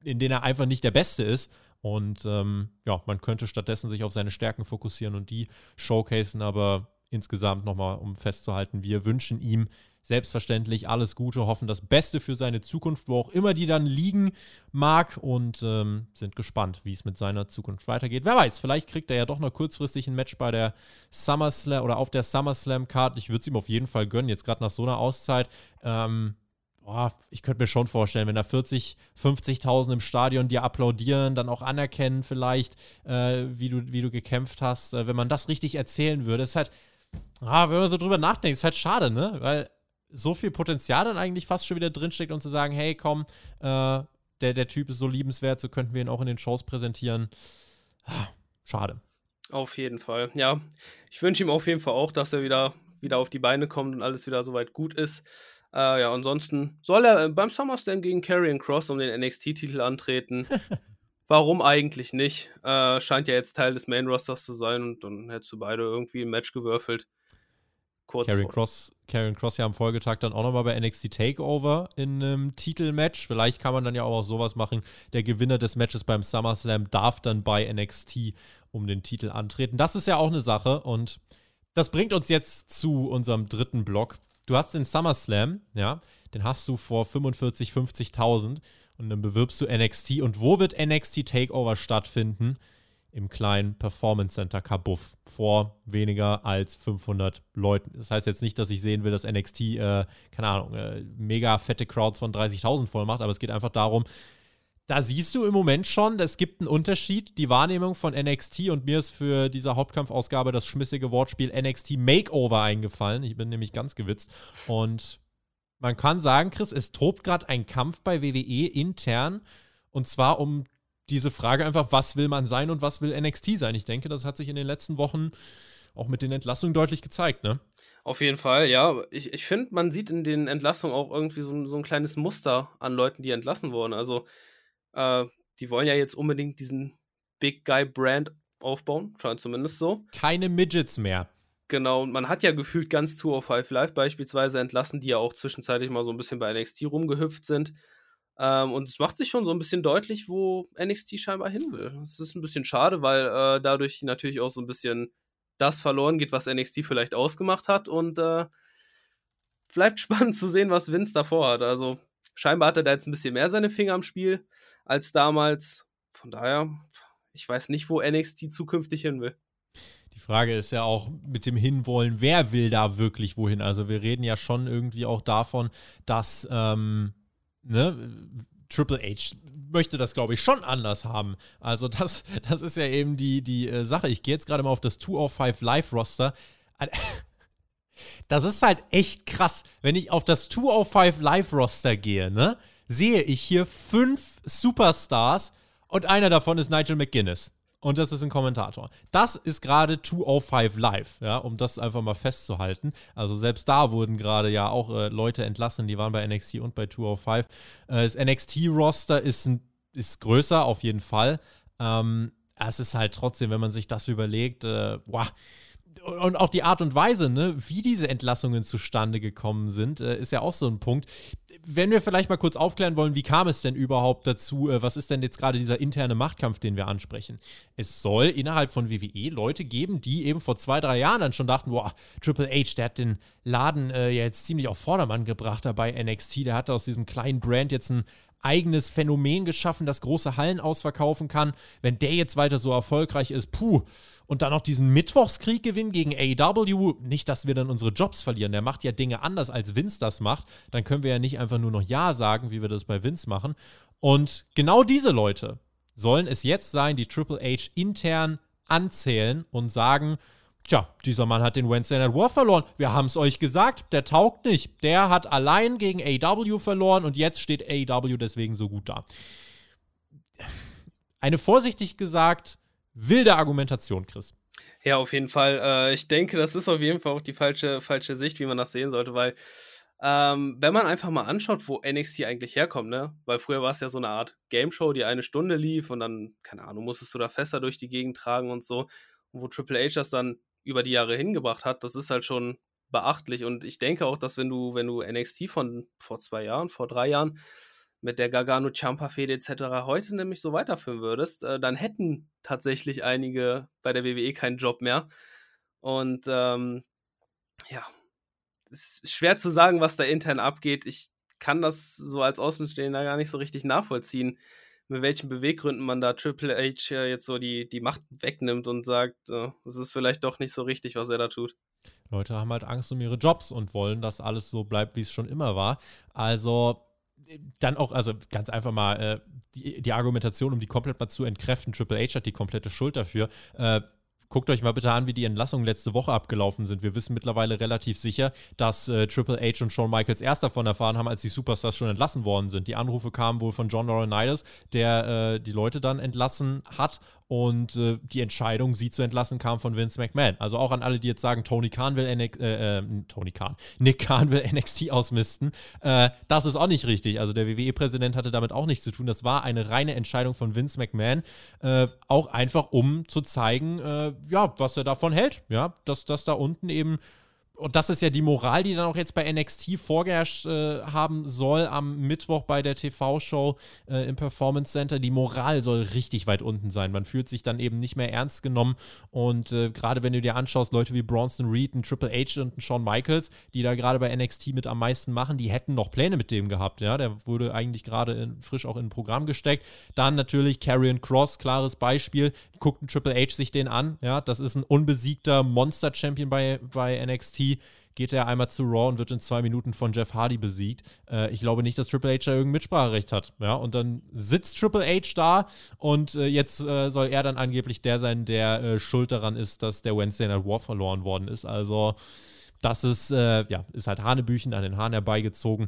[SPEAKER 1] in denen er einfach nicht der Beste ist. Und ähm, ja, man könnte stattdessen sich auf seine Stärken fokussieren und die showcasen, aber insgesamt nochmal, um festzuhalten, wir wünschen ihm selbstverständlich alles Gute, hoffen das Beste für seine Zukunft, wo auch immer die dann liegen mag und ähm, sind gespannt, wie es mit seiner Zukunft weitergeht. Wer weiß, vielleicht kriegt er ja doch noch kurzfristig ein Match bei der SummerSlam oder auf der SummerSlam-Card. Ich würde es ihm auf jeden Fall gönnen, jetzt gerade nach so einer Auszeit. Ähm, boah, ich könnte mir schon vorstellen, wenn da 40, 50.000 im Stadion dir applaudieren, dann auch anerkennen vielleicht, äh, wie, du, wie du gekämpft hast, äh, wenn man das richtig erzählen würde, ist halt, ah, wenn man so drüber nachdenkt, ist halt schade, ne? Weil so viel Potenzial dann eigentlich fast schon wieder drinsteckt und zu sagen, hey, komm, äh, der, der Typ ist so liebenswert, so könnten wir ihn auch in den Shows präsentieren. Ah, schade.
[SPEAKER 2] Auf jeden Fall. Ja, ich wünsche ihm auf jeden Fall auch, dass er wieder, wieder auf die Beine kommt und alles wieder soweit gut ist. Äh, ja, ansonsten soll er äh, beim SummerSlam gegen Karrion Cross um den NXT-Titel antreten. Warum eigentlich nicht? Äh, scheint ja jetzt Teil des Main-Rosters zu sein und dann hättest du beide irgendwie ein Match gewürfelt.
[SPEAKER 1] Kurz Karrion Cross, Karrion Cross ja am Folgetag dann auch nochmal bei NXT Takeover in einem Titelmatch. Vielleicht kann man dann ja auch sowas machen. Der Gewinner des Matches beim SummerSlam darf dann bei NXT um den Titel antreten. Das ist ja auch eine Sache und das bringt uns jetzt zu unserem dritten Block. Du hast den SummerSlam, ja, den hast du vor 45, 50.000 und dann bewirbst du NXT. Und wo wird NXT Takeover stattfinden? Im kleinen Performance Center Kabuff vor weniger als 500 Leuten. Das heißt jetzt nicht, dass ich sehen will, dass NXT, äh, keine Ahnung, äh, mega fette Crowds von 30.000 voll macht, aber es geht einfach darum, da siehst du im Moment schon, es gibt einen Unterschied. Die Wahrnehmung von NXT und mir ist für diese Hauptkampfausgabe das schmissige Wortspiel NXT Makeover eingefallen. Ich bin nämlich ganz gewitzt. Und man kann sagen, Chris, es tobt gerade ein Kampf bei WWE intern. Und zwar um diese Frage einfach, was will man sein und was will NXT sein? Ich denke, das hat sich in den letzten Wochen auch mit den Entlassungen deutlich gezeigt, ne?
[SPEAKER 2] Auf jeden Fall, ja. Ich, ich finde, man sieht in den Entlassungen auch irgendwie so, so, ein kleines Muster an Leuten, die entlassen wurden. Also, äh, die wollen ja jetzt unbedingt diesen Big Guy Brand aufbauen, scheint zumindest so.
[SPEAKER 1] Keine Midgets mehr.
[SPEAKER 2] Genau, und man hat ja gefühlt ganz Tour of Five Live beispielsweise entlassen, die ja auch zwischenzeitlich mal so ein bisschen bei NXT rumgehüpft sind. Ähm, und es macht sich schon so ein bisschen deutlich, wo NXT scheinbar hin will. Es ist ein bisschen schade, weil äh, dadurch natürlich auch so ein bisschen das verloren geht, was NXT vielleicht ausgemacht hat. Und äh, bleibt spannend zu sehen, was Vince davor hat. Also scheinbar hat er da jetzt ein bisschen mehr seine Finger am Spiel als damals. Von daher, ich weiß nicht, wo NXT zukünftig hin will.
[SPEAKER 1] Die Frage ist ja auch mit dem Hinwollen, wer will da wirklich wohin? Also wir reden ja schon irgendwie auch davon, dass ähm, ne, Triple H möchte das, glaube ich, schon anders haben. Also das, das ist ja eben die, die äh, Sache. Ich gehe jetzt gerade mal auf das 205 Live-Roster. Das ist halt echt krass. Wenn ich auf das 205 Live-Roster gehe, ne, sehe ich hier fünf Superstars und einer davon ist Nigel McGuinness. Und das ist ein Kommentator. Das ist gerade 205 Live, ja, um das einfach mal festzuhalten. Also selbst da wurden gerade ja auch äh, Leute entlassen, die waren bei NXT und bei 205. Äh, das NXT-Roster ist, ist größer, auf jeden Fall. Ähm, es ist halt trotzdem, wenn man sich das überlegt, äh, wow, und auch die Art und Weise, ne, wie diese Entlassungen zustande gekommen sind, äh, ist ja auch so ein Punkt. Wenn wir vielleicht mal kurz aufklären wollen, wie kam es denn überhaupt dazu? Äh, was ist denn jetzt gerade dieser interne Machtkampf, den wir ansprechen? Es soll innerhalb von WWE Leute geben, die eben vor zwei, drei Jahren dann schon dachten, boah, Triple H, der hat den Laden äh, ja jetzt ziemlich auf Vordermann gebracht dabei NXT. Der hat aus diesem kleinen Brand jetzt ein eigenes Phänomen geschaffen, das große Hallen ausverkaufen kann. Wenn der jetzt weiter so erfolgreich ist, puh, und dann noch diesen Mittwochskrieg gewinnen gegen AEW. Nicht, dass wir dann unsere Jobs verlieren. Der macht ja Dinge anders, als Vince das macht. Dann können wir ja nicht einfach nur noch Ja sagen, wie wir das bei Vince machen. Und genau diese Leute sollen es jetzt sein, die Triple H intern anzählen und sagen, Tja, dieser Mann hat den Wednesday Night War verloren. Wir haben es euch gesagt, der taugt nicht. Der hat allein gegen AW verloren und jetzt steht AW deswegen so gut da. Eine vorsichtig gesagt wilde Argumentation, Chris.
[SPEAKER 2] Ja, auf jeden Fall. Äh, ich denke, das ist auf jeden Fall auch die falsche, falsche Sicht, wie man das sehen sollte, weil ähm, wenn man einfach mal anschaut, wo NXT eigentlich herkommt, ne? Weil früher war es ja so eine Art Game Show, die eine Stunde lief und dann, keine Ahnung, musstest du da Fässer durch die Gegend tragen und so. Und wo Triple H das dann über die Jahre hingebracht hat, das ist halt schon beachtlich. Und ich denke auch, dass wenn du, wenn du NXT von vor zwei Jahren, vor drei Jahren mit der Gargano Champa Fede etc. heute nämlich so weiterführen würdest, äh, dann hätten tatsächlich einige bei der WWE keinen Job mehr. Und ähm, ja, es ist schwer zu sagen, was da intern abgeht. Ich kann das so als Außenstehender gar nicht so richtig nachvollziehen, mit welchen Beweggründen man da Triple H jetzt so die, die Macht wegnimmt und sagt, äh, es ist vielleicht doch nicht so richtig, was er da tut.
[SPEAKER 1] Leute haben halt Angst um ihre Jobs und wollen, dass alles so bleibt, wie es schon immer war. Also dann auch, also ganz einfach mal äh, die, die, Argumentation, um die komplett mal zu entkräften, Triple H hat die komplette Schuld dafür. Äh, Guckt euch mal bitte an, wie die Entlassungen letzte Woche abgelaufen sind. Wir wissen mittlerweile relativ sicher, dass äh, Triple H und Shawn Michaels erst davon erfahren haben, als die Superstars schon entlassen worden sind. Die Anrufe kamen wohl von John Laurinaitis, der äh, die Leute dann entlassen hat. Und äh, die Entscheidung, sie zu entlassen, kam von Vince McMahon. Also auch an alle, die jetzt sagen, Tony Khan will NXT, äh, äh, Tony Khan, Nick Khan will NXT ausmisten. Äh, das ist auch nicht richtig. Also der WWE-Präsident hatte damit auch nichts zu tun. Das war eine reine Entscheidung von Vince McMahon. Äh, auch einfach, um zu zeigen, äh, ja, was er davon hält. Ja, dass das da unten eben und das ist ja die Moral, die dann auch jetzt bei NXT vorgeherrscht äh, haben soll am Mittwoch bei der TV-Show äh, im Performance Center. Die Moral soll richtig weit unten sein. Man fühlt sich dann eben nicht mehr ernst genommen. Und äh, gerade wenn du dir anschaust, Leute wie Bronson Reed, ein Triple H und ein Shawn Michaels, die da gerade bei NXT mit am meisten machen, die hätten noch Pläne mit dem gehabt. Ja, der wurde eigentlich gerade frisch auch in ein Programm gesteckt. Dann natürlich Karrion Cross, klares Beispiel. Guckt ein Triple H sich den an. Ja, das ist ein unbesiegter Monster-Champion bei, bei NXT geht er einmal zu Raw und wird in zwei Minuten von Jeff Hardy besiegt. Äh, ich glaube nicht, dass Triple H da irgendein Mitspracherecht hat. Ja, und dann sitzt Triple H da und äh, jetzt äh, soll er dann angeblich der sein, der äh, schuld daran ist, dass der Wednesday Night War verloren worden ist. Also, das ist, äh, ja, ist halt Hanebüchen an den Haaren herbeigezogen.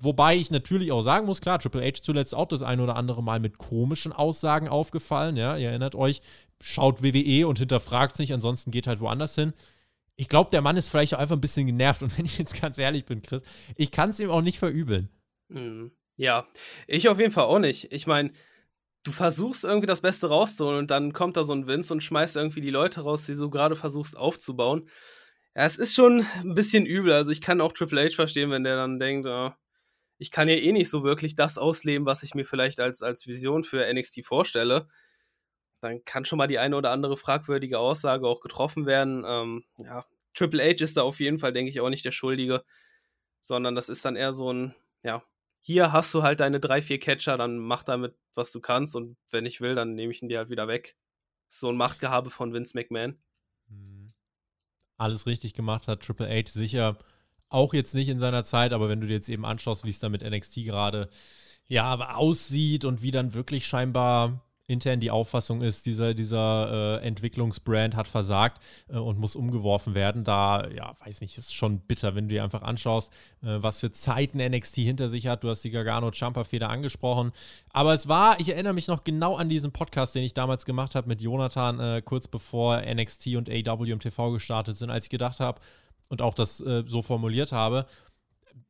[SPEAKER 1] Wobei ich natürlich auch sagen muss, klar, Triple H zuletzt auch das ein oder andere Mal mit komischen Aussagen aufgefallen. Ja, ihr erinnert euch, schaut WWE und hinterfragt sich, ansonsten geht halt woanders hin ich glaube, der Mann ist vielleicht auch einfach ein bisschen genervt. Und wenn ich jetzt ganz ehrlich bin, Chris, ich kann es ihm auch nicht verübeln.
[SPEAKER 2] Mhm. Ja, ich auf jeden Fall auch nicht. Ich meine, du versuchst irgendwie das Beste rauszuholen und dann kommt da so ein Vince und schmeißt irgendwie die Leute raus, die du gerade versuchst aufzubauen. Ja, es ist schon ein bisschen übel. Also ich kann auch Triple H verstehen, wenn der dann denkt, oh, ich kann ja eh nicht so wirklich das ausleben, was ich mir vielleicht als, als Vision für NXT vorstelle. Dann kann schon mal die eine oder andere fragwürdige Aussage auch getroffen werden. Ähm, ja, Triple H ist da auf jeden Fall, denke ich, auch nicht der Schuldige, sondern das ist dann eher so ein, ja, hier hast du halt deine drei, vier Catcher, dann mach damit, was du kannst und wenn ich will, dann nehme ich ihn dir halt wieder weg. So ein Machtgehabe von Vince McMahon.
[SPEAKER 1] Mhm. Alles richtig gemacht hat Triple H sicher auch jetzt nicht in seiner Zeit, aber wenn du dir jetzt eben anschaust, wie es da mit NXT gerade ja aussieht und wie dann wirklich scheinbar intern die Auffassung ist, dieser, dieser äh, Entwicklungsbrand hat versagt äh, und muss umgeworfen werden. Da, ja, weiß nicht, ist schon bitter, wenn du dir einfach anschaust, äh, was für Zeiten NXT hinter sich hat. Du hast die Gargano-Champa-Feder angesprochen. Aber es war, ich erinnere mich noch genau an diesen Podcast, den ich damals gemacht habe mit Jonathan, äh, kurz bevor NXT und AW im TV gestartet sind, als ich gedacht habe, und auch das äh, so formuliert habe,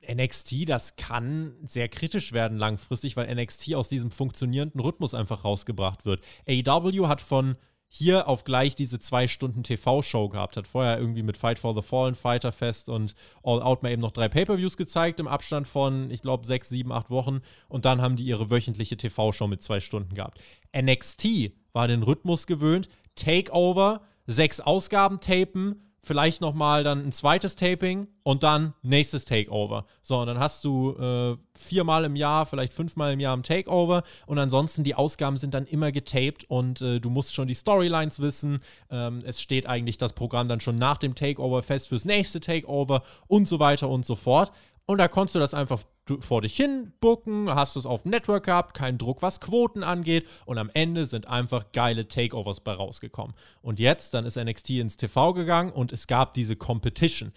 [SPEAKER 1] NXT, das kann sehr kritisch werden langfristig, weil NXT aus diesem funktionierenden Rhythmus einfach rausgebracht wird. AW hat von hier auf gleich diese zwei Stunden TV-Show gehabt. Hat vorher irgendwie mit Fight for the Fallen, Fighter Fest und All Out mal eben noch drei Pay-Per-Views gezeigt im Abstand von, ich glaube, sechs, sieben, acht Wochen. Und dann haben die ihre wöchentliche TV-Show mit zwei Stunden gehabt. NXT war den Rhythmus gewöhnt. Takeover, sechs Ausgaben tapen, vielleicht nochmal dann ein zweites Taping und dann nächstes Takeover. So, und dann hast du äh, viermal im Jahr, vielleicht fünfmal im Jahr ein Takeover und ansonsten die Ausgaben sind dann immer getaped und äh, du musst schon die Storylines wissen. Ähm, es steht eigentlich das Programm dann schon nach dem Takeover fest fürs nächste Takeover und so weiter und so fort. Und da konntest du das einfach vor dich hin bucken, hast du es auf dem Network gehabt, keinen Druck, was Quoten angeht. Und am Ende sind einfach geile Takeovers bei rausgekommen. Und jetzt, dann ist NXT ins TV gegangen und es gab diese Competition.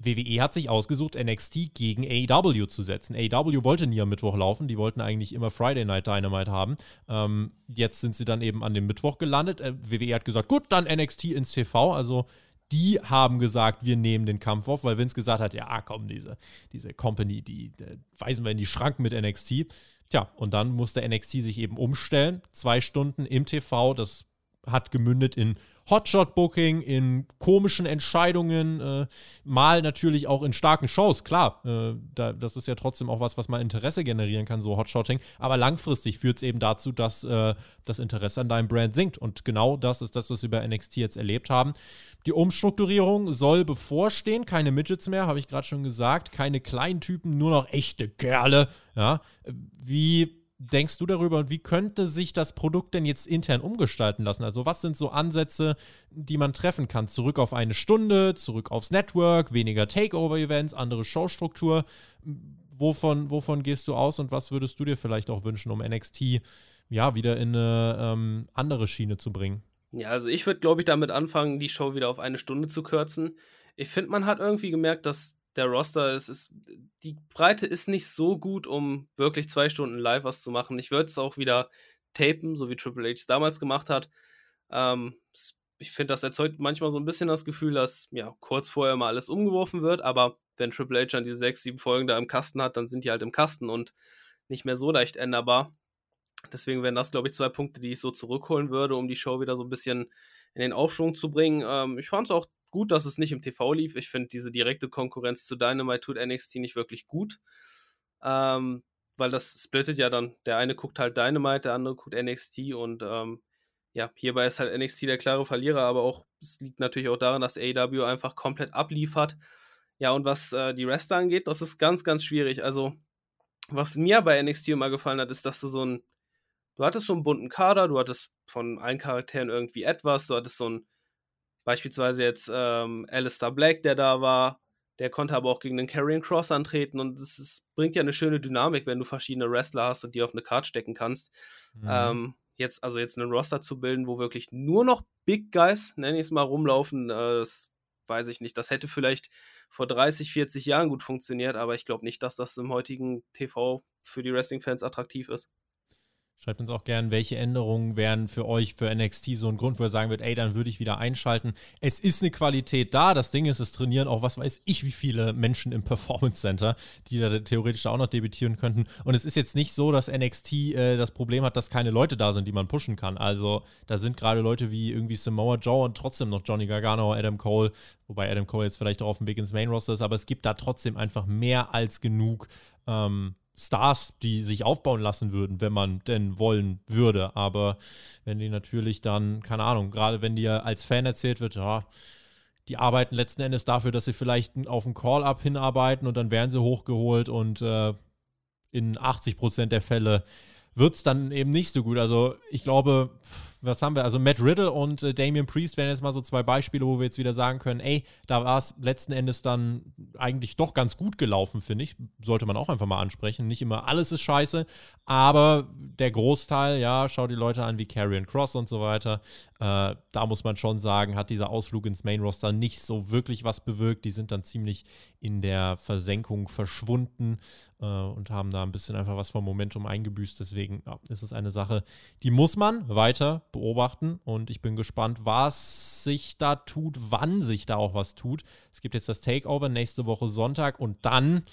[SPEAKER 1] WWE hat sich ausgesucht, NXT gegen AEW zu setzen. AEW wollte nie am Mittwoch laufen, die wollten eigentlich immer Friday Night Dynamite haben. Ähm, jetzt sind sie dann eben an dem Mittwoch gelandet. Äh, WWE hat gesagt, gut, dann NXT ins TV. Also die haben gesagt, wir nehmen den Kampf auf, weil Vince gesagt hat, ja, komm, diese, diese Company, die, die weisen wir in die Schranken mit NXT. Tja, und dann musste NXT sich eben umstellen. Zwei Stunden im TV, das hat gemündet in Hotshot-Booking, in komischen Entscheidungen, äh, mal natürlich auch in starken Shows. Klar, äh, da, das ist ja trotzdem auch was, was mal Interesse generieren kann, so Hotshotting. Aber langfristig führt es eben dazu, dass äh, das Interesse an deinem Brand sinkt. Und genau das ist das, was wir bei NXT jetzt erlebt haben. Die Umstrukturierung soll bevorstehen. Keine Midgets mehr, habe ich gerade schon gesagt. Keine kleinen Typen, nur noch echte Kerle. Ja, wie denkst du darüber und wie könnte sich das Produkt denn jetzt intern umgestalten lassen? Also was sind so Ansätze, die man treffen kann? Zurück auf eine Stunde, zurück aufs Network, weniger Takeover-Events, andere Showstruktur. Wovon, wovon gehst du aus und was würdest du dir vielleicht auch wünschen, um NXT ja wieder in eine ähm, andere Schiene zu bringen?
[SPEAKER 2] Ja, also ich würde, glaube ich, damit anfangen, die Show wieder auf eine Stunde zu kürzen. Ich finde, man hat irgendwie gemerkt, dass der Roster ist, ist, die Breite ist nicht so gut, um wirklich zwei Stunden live was zu machen. Ich würde es auch wieder tapen, so wie Triple H damals gemacht hat. Ähm, ich finde, das erzeugt manchmal so ein bisschen das Gefühl, dass ja kurz vorher mal alles umgeworfen wird, aber wenn Triple H dann diese sechs, sieben Folgen da im Kasten hat, dann sind die halt im Kasten und nicht mehr so leicht änderbar. Deswegen wären das, glaube ich, zwei Punkte, die ich so zurückholen würde, um die Show wieder so ein bisschen in den Aufschwung zu bringen. Ähm, ich fand es auch gut, dass es nicht im TV lief. Ich finde diese direkte Konkurrenz zu Dynamite tut NXT nicht wirklich gut. Ähm, weil das splittet ja dann. Der eine guckt halt Dynamite, der andere guckt NXT und ähm, ja, hierbei ist halt NXT der klare Verlierer, aber auch es liegt natürlich auch daran, dass AEW einfach komplett abliefert. Ja, und was äh, die Wrestler angeht, das ist ganz, ganz schwierig. Also, was mir bei NXT immer gefallen hat, ist, dass du so ein, du hattest so einen bunten Kader, du hattest von allen Charakteren irgendwie etwas, du hattest so ein Beispielsweise jetzt ähm, Alistair Black, der da war, der konnte aber auch gegen den Carrying Cross antreten und es bringt ja eine schöne Dynamik, wenn du verschiedene Wrestler hast und die auf eine Card stecken kannst. Mhm. Ähm, jetzt, also jetzt einen Roster zu bilden, wo wirklich nur noch Big Guys, nenne ich es mal, rumlaufen, äh, das weiß ich nicht. Das hätte vielleicht vor 30, 40 Jahren gut funktioniert, aber ich glaube nicht, dass das im heutigen TV für die Wrestling-Fans attraktiv ist.
[SPEAKER 1] Schreibt uns auch gern, welche Änderungen wären für euch für NXT so ein Grund, wo ihr sagen würdet, ey, dann würde ich wieder einschalten. Es ist eine Qualität da. Das Ding ist, es trainieren auch, was weiß ich, wie viele Menschen im Performance Center, die da theoretisch auch noch debütieren könnten. Und es ist jetzt nicht so, dass NXT äh, das Problem hat, dass keine Leute da sind, die man pushen kann. Also da sind gerade Leute wie irgendwie Samoa Joe und trotzdem noch Johnny Gargano, Adam Cole, wobei Adam Cole jetzt vielleicht auch auf dem Weg ins Main Roster ist, aber es gibt da trotzdem einfach mehr als genug. Ähm, Stars, die sich aufbauen lassen würden, wenn man denn wollen würde. Aber wenn die natürlich dann, keine Ahnung, gerade wenn dir als Fan erzählt wird, ja, die arbeiten letzten Endes dafür, dass sie vielleicht auf einen Call-Up hinarbeiten und dann werden sie hochgeholt und äh, in 80 Prozent der Fälle wird es dann eben nicht so gut. Also ich glaube, was haben wir? Also Matt Riddle und äh, Damian Priest wären jetzt mal so zwei Beispiele, wo wir jetzt wieder sagen können, ey, da war es letzten Endes dann eigentlich doch ganz gut gelaufen, finde ich. Sollte man auch einfach mal ansprechen. Nicht immer alles ist scheiße, aber der Großteil, ja, schau die Leute an wie Karrion Cross und so weiter. Äh, da muss man schon sagen, hat dieser Ausflug ins Main Roster nicht so wirklich was bewirkt. Die sind dann ziemlich in der Versenkung verschwunden äh, und haben da ein bisschen einfach was vom Momentum eingebüßt. Deswegen ja, ist es eine Sache, die muss man weiter beobachten und ich bin gespannt, was sich da tut, wann sich da auch was tut. Es gibt jetzt das Takeover nächste Woche Sonntag und dann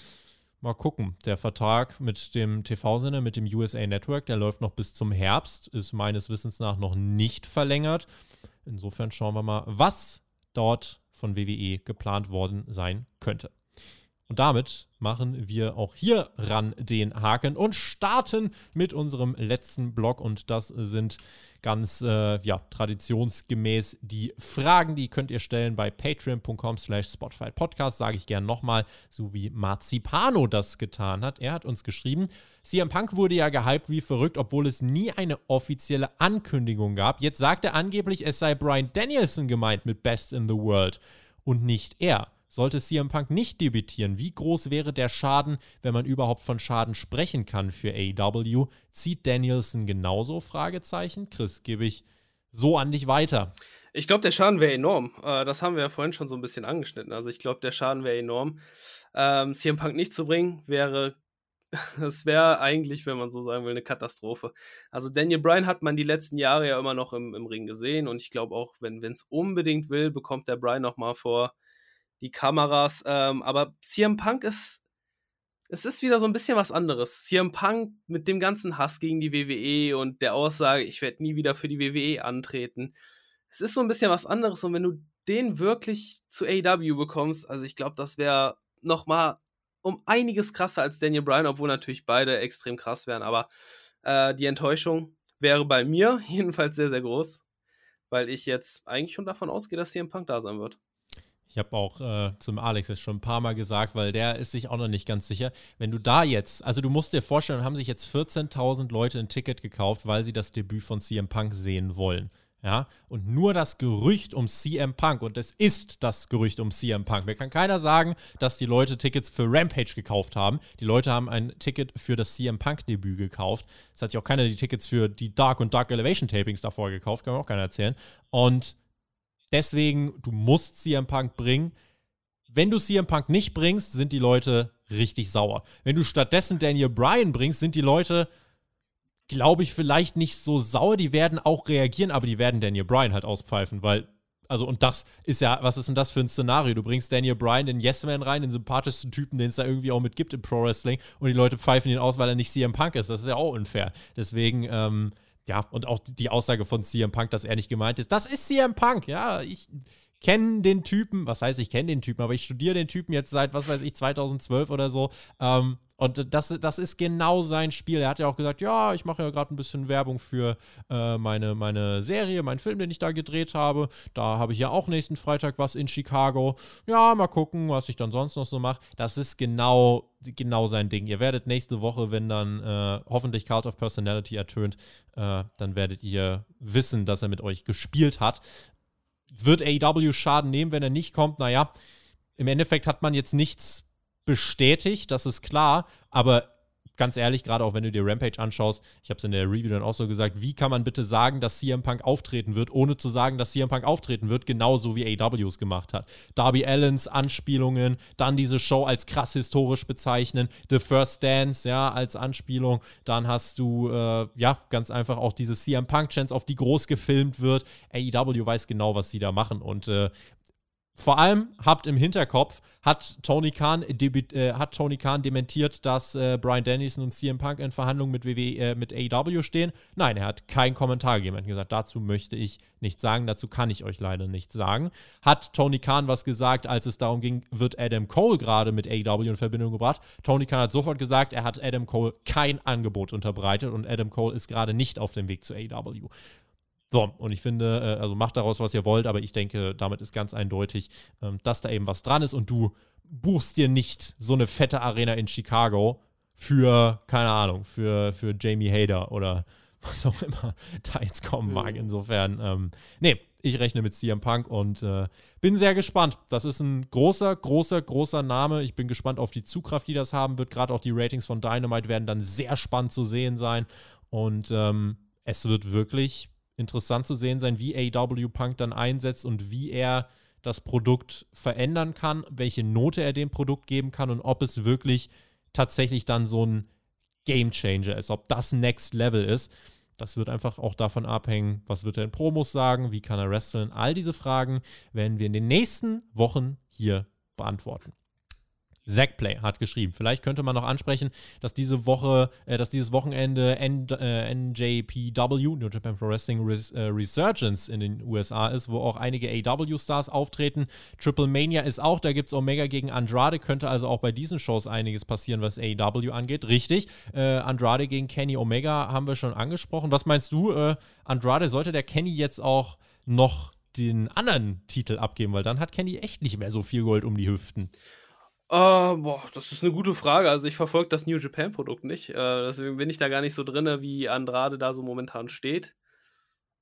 [SPEAKER 1] mal gucken. Der Vertrag mit dem TV-Sinne, mit dem USA Network, der läuft noch bis zum Herbst, ist meines Wissens nach noch nicht verlängert. Insofern schauen wir mal, was dort von WWE geplant worden sein könnte. Und damit machen wir auch hier ran den Haken und starten mit unserem letzten Blog. Und das sind ganz äh, ja, traditionsgemäß die Fragen, die könnt ihr stellen bei patreon.com slash Spotify Podcast, sage ich gern nochmal, so wie Marzipano das getan hat. Er hat uns geschrieben, CM Punk wurde ja gehypt wie verrückt, obwohl es nie eine offizielle Ankündigung gab. Jetzt sagt er angeblich, es sei Brian Danielson gemeint mit Best in the World und nicht er. Sollte CM Punk nicht debütieren, wie groß wäre der Schaden, wenn man überhaupt von Schaden sprechen kann für AEW? Zieht Danielson genauso? Fragezeichen. Chris, gebe ich so an dich weiter.
[SPEAKER 2] Ich glaube, der Schaden wäre enorm. Äh, das haben wir ja vorhin schon so ein bisschen angeschnitten. Also ich glaube, der Schaden wäre enorm. Ähm, CM Punk nicht zu bringen, wäre das wäre eigentlich, wenn man so sagen will, eine Katastrophe. Also Daniel Bryan hat man die letzten Jahre ja immer noch im, im Ring gesehen und ich glaube auch, wenn es unbedingt will, bekommt der Bryan noch mal vor die Kameras. Ähm, aber CM Punk ist, es ist wieder so ein bisschen was anderes. CM Punk mit dem ganzen Hass gegen die WWE und der Aussage, ich werde nie wieder für die WWE antreten. Es ist so ein bisschen was anderes und wenn du den wirklich zu AEW bekommst, also ich glaube, das wäre noch mal um einiges krasser als Daniel Bryan, obwohl natürlich beide extrem krass wären, aber äh, die Enttäuschung wäre bei mir jedenfalls sehr, sehr groß, weil ich jetzt eigentlich schon davon ausgehe, dass CM Punk da sein wird.
[SPEAKER 1] Ich habe auch äh, zum Alex jetzt schon ein paar Mal gesagt, weil der ist sich auch noch nicht ganz sicher. Wenn du da jetzt, also du musst dir vorstellen, haben sich jetzt 14.000 Leute ein Ticket gekauft, weil sie das Debüt von CM Punk sehen wollen. Ja, und nur das Gerücht um CM Punk, und es ist das Gerücht um CM Punk. Mir kann keiner sagen, dass die Leute Tickets für Rampage gekauft haben. Die Leute haben ein Ticket für das CM Punk-Debüt gekauft. Es hat ja auch keiner die Tickets für die Dark und Dark Elevation Tapings davor gekauft, kann mir auch keiner erzählen. Und Deswegen, du musst CM Punk bringen. Wenn du CM Punk nicht bringst, sind die Leute richtig sauer. Wenn du stattdessen Daniel Bryan bringst, sind die Leute, glaube ich, vielleicht nicht so sauer. Die werden auch reagieren, aber die werden Daniel Bryan halt auspfeifen, weil, also, und das ist ja, was ist denn das für ein Szenario? Du bringst Daniel Bryan, den Yes-Man rein, den sympathischsten Typen, den es da irgendwie auch mit gibt im Pro Wrestling, und die Leute pfeifen ihn aus, weil er nicht CM Punk ist. Das ist ja auch unfair. Deswegen, ähm, ja, und auch die Aussage von CM Punk, dass er nicht gemeint ist. Das ist CM Punk, ja. Ich kenne den Typen, was heißt, ich kenne den Typen, aber ich studiere den Typen jetzt seit, was weiß ich, 2012 oder so. Ähm, und das, das ist genau sein Spiel. Er hat ja auch gesagt, ja, ich mache ja gerade ein bisschen Werbung für äh, meine, meine Serie, meinen Film, den ich da gedreht habe. Da habe ich ja auch nächsten Freitag was in Chicago. Ja, mal gucken, was ich dann sonst noch so mache. Das ist genau, genau sein Ding. Ihr werdet nächste Woche, wenn dann äh, hoffentlich Cult of Personality ertönt, äh, dann werdet ihr wissen, dass er mit euch gespielt hat. Wird AEW Schaden nehmen, wenn er nicht kommt? Naja, im Endeffekt hat man jetzt nichts bestätigt, das ist klar, aber ganz ehrlich, gerade auch wenn du dir Rampage anschaust, ich habe es in der Review dann auch so gesagt, wie kann man bitte sagen, dass CM Punk auftreten wird, ohne zu sagen, dass CM Punk auftreten wird, genauso wie AW es gemacht hat. Darby Allens Anspielungen, dann diese Show als krass historisch bezeichnen, The First Dance, ja, als Anspielung, dann hast du, äh, ja, ganz einfach auch diese CM Punk-Chance, auf die groß gefilmt wird. AEW weiß genau, was sie da machen und äh, vor allem habt im Hinterkopf, hat Tony Khan, äh, hat Tony Khan dementiert, dass äh, Brian Dennison und CM Punk in Verhandlungen mit, WWE, äh, mit AEW stehen. Nein, er hat keinen Kommentar gegeben. Er hat gesagt, dazu möchte ich nichts sagen, dazu kann ich euch leider nichts sagen. Hat Tony Khan was gesagt, als es darum ging, wird Adam Cole gerade mit AEW in Verbindung gebracht? Tony Khan hat sofort gesagt, er hat Adam Cole kein Angebot unterbreitet und Adam Cole ist gerade nicht auf dem Weg zu AEW. So, und ich finde, äh, also macht daraus, was ihr wollt, aber ich denke, damit ist ganz eindeutig, ähm, dass da eben was dran ist und du buchst dir nicht so eine fette Arena in Chicago für, keine Ahnung, für, für Jamie Hader oder was auch immer da jetzt kommen mag. Mhm. Insofern, ähm, nee, ich rechne mit CM Punk und äh, bin sehr gespannt. Das ist ein großer, großer, großer Name. Ich bin gespannt auf die Zugkraft, die das haben wird. Gerade auch die Ratings von Dynamite werden dann sehr spannend zu sehen sein. Und ähm, es wird wirklich interessant zu sehen sein, wie AW Punk dann einsetzt und wie er das Produkt verändern kann, welche Note er dem Produkt geben kann und ob es wirklich tatsächlich dann so ein Game Changer ist, ob das Next Level ist. Das wird einfach auch davon abhängen, was wird er in Promos sagen, wie kann er wresteln. All diese Fragen werden wir in den nächsten Wochen hier beantworten. Zackplay hat geschrieben. Vielleicht könnte man noch ansprechen, dass diese Woche, äh, dass dieses Wochenende N äh, NJPW, New Japan Pro Wrestling Res äh, Resurgence in den USA ist, wo auch einige AW-Stars auftreten. Triple Mania ist auch, da gibt es Omega gegen Andrade, könnte also auch bei diesen Shows einiges passieren, was AW angeht. Richtig, äh, Andrade gegen Kenny Omega haben wir schon angesprochen. Was meinst du, äh, Andrade, sollte der Kenny jetzt auch noch den anderen Titel abgeben, weil dann hat Kenny echt nicht mehr so viel Gold um die Hüften.
[SPEAKER 2] Äh, boah, das ist eine gute Frage. Also, ich verfolge das New Japan-Produkt nicht. Äh, deswegen bin ich da gar nicht so drin, wie Andrade da so momentan steht.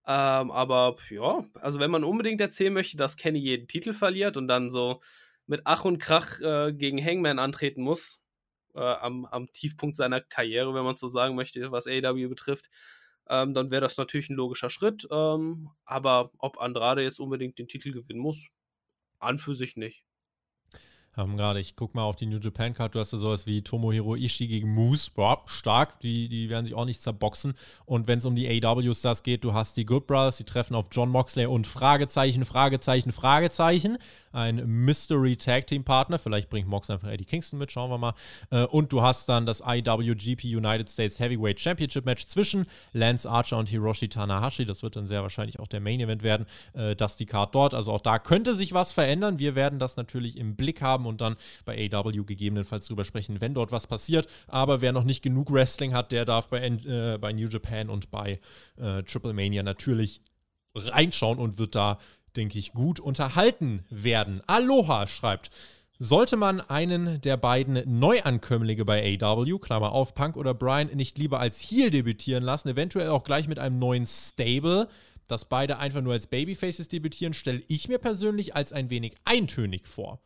[SPEAKER 2] Ähm, aber ja, also wenn man unbedingt erzählen möchte, dass Kenny jeden Titel verliert und dann so mit Ach und Krach äh, gegen Hangman antreten muss, am, am Tiefpunkt seiner Karriere, wenn man so sagen möchte, was AEW betrifft, ähm, dann wäre das natürlich ein logischer Schritt. Ähm, aber ob Andrade jetzt unbedingt den Titel gewinnen muss, an für sich nicht
[SPEAKER 1] haben gerade, ich gucke mal auf die New Japan Card, du hast da sowas wie Tomohiro Ishii gegen Moose, boah, stark, die, die werden sich auch nicht zerboxen. Und wenn es um die AW-Stars geht, du hast die Good Brothers, die treffen auf John Moxley und Fragezeichen, Fragezeichen, Fragezeichen. Ein Mystery Tag Team Partner, vielleicht bringt Mox einfach Eddie Kingston mit, schauen wir mal. Äh, und du hast dann das IWGP United States Heavyweight Championship Match zwischen Lance Archer und Hiroshi Tanahashi. Das wird dann sehr wahrscheinlich auch der Main Event werden. Äh, das die Card dort, also auch da könnte sich was verändern. Wir werden das natürlich im Blick haben haben und dann bei AW gegebenenfalls drüber sprechen, wenn dort was passiert. Aber wer noch nicht genug Wrestling hat, der darf bei, äh, bei New Japan und bei äh, Triple Mania natürlich reinschauen und wird da, denke ich, gut unterhalten werden. Aloha schreibt. Sollte man einen der beiden Neuankömmlinge bei AW, Klammer auf, Punk oder Brian, nicht lieber als Heel debütieren lassen, eventuell auch gleich mit einem neuen Stable, dass beide einfach nur als Babyfaces debütieren, stelle ich mir persönlich als ein wenig eintönig vor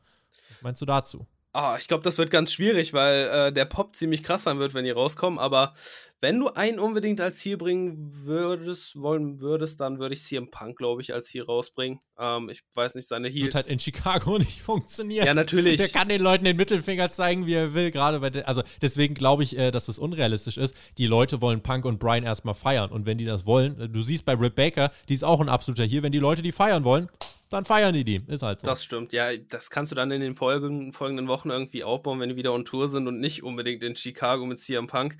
[SPEAKER 1] meinst du dazu?
[SPEAKER 2] Ah, ich glaube, das wird ganz schwierig, weil äh, der Pop ziemlich krass sein wird, wenn die rauskommen. Aber wenn du einen unbedingt als Ziel bringen würdest, wollen würdest, dann würde ich CM Punk, glaube ich, als Ziel rausbringen. Ähm, ich weiß nicht, seine
[SPEAKER 1] Heal. Wird halt in Chicago nicht funktionieren.
[SPEAKER 2] Ja, natürlich.
[SPEAKER 1] Der kann den Leuten den Mittelfinger zeigen, wie er will, gerade bei Also deswegen glaube ich, äh, dass das unrealistisch ist. Die Leute wollen Punk und Brian erstmal feiern. Und wenn die das wollen, äh, du siehst bei Britt Baker, die ist auch ein absoluter hier, wenn die Leute die feiern wollen, dann feiern die die. Ist halt so.
[SPEAKER 2] Das stimmt. Ja, das kannst du dann in den folgenden, folgenden Wochen irgendwie aufbauen, wenn die wieder on Tour sind und nicht unbedingt in Chicago mit CM Punk.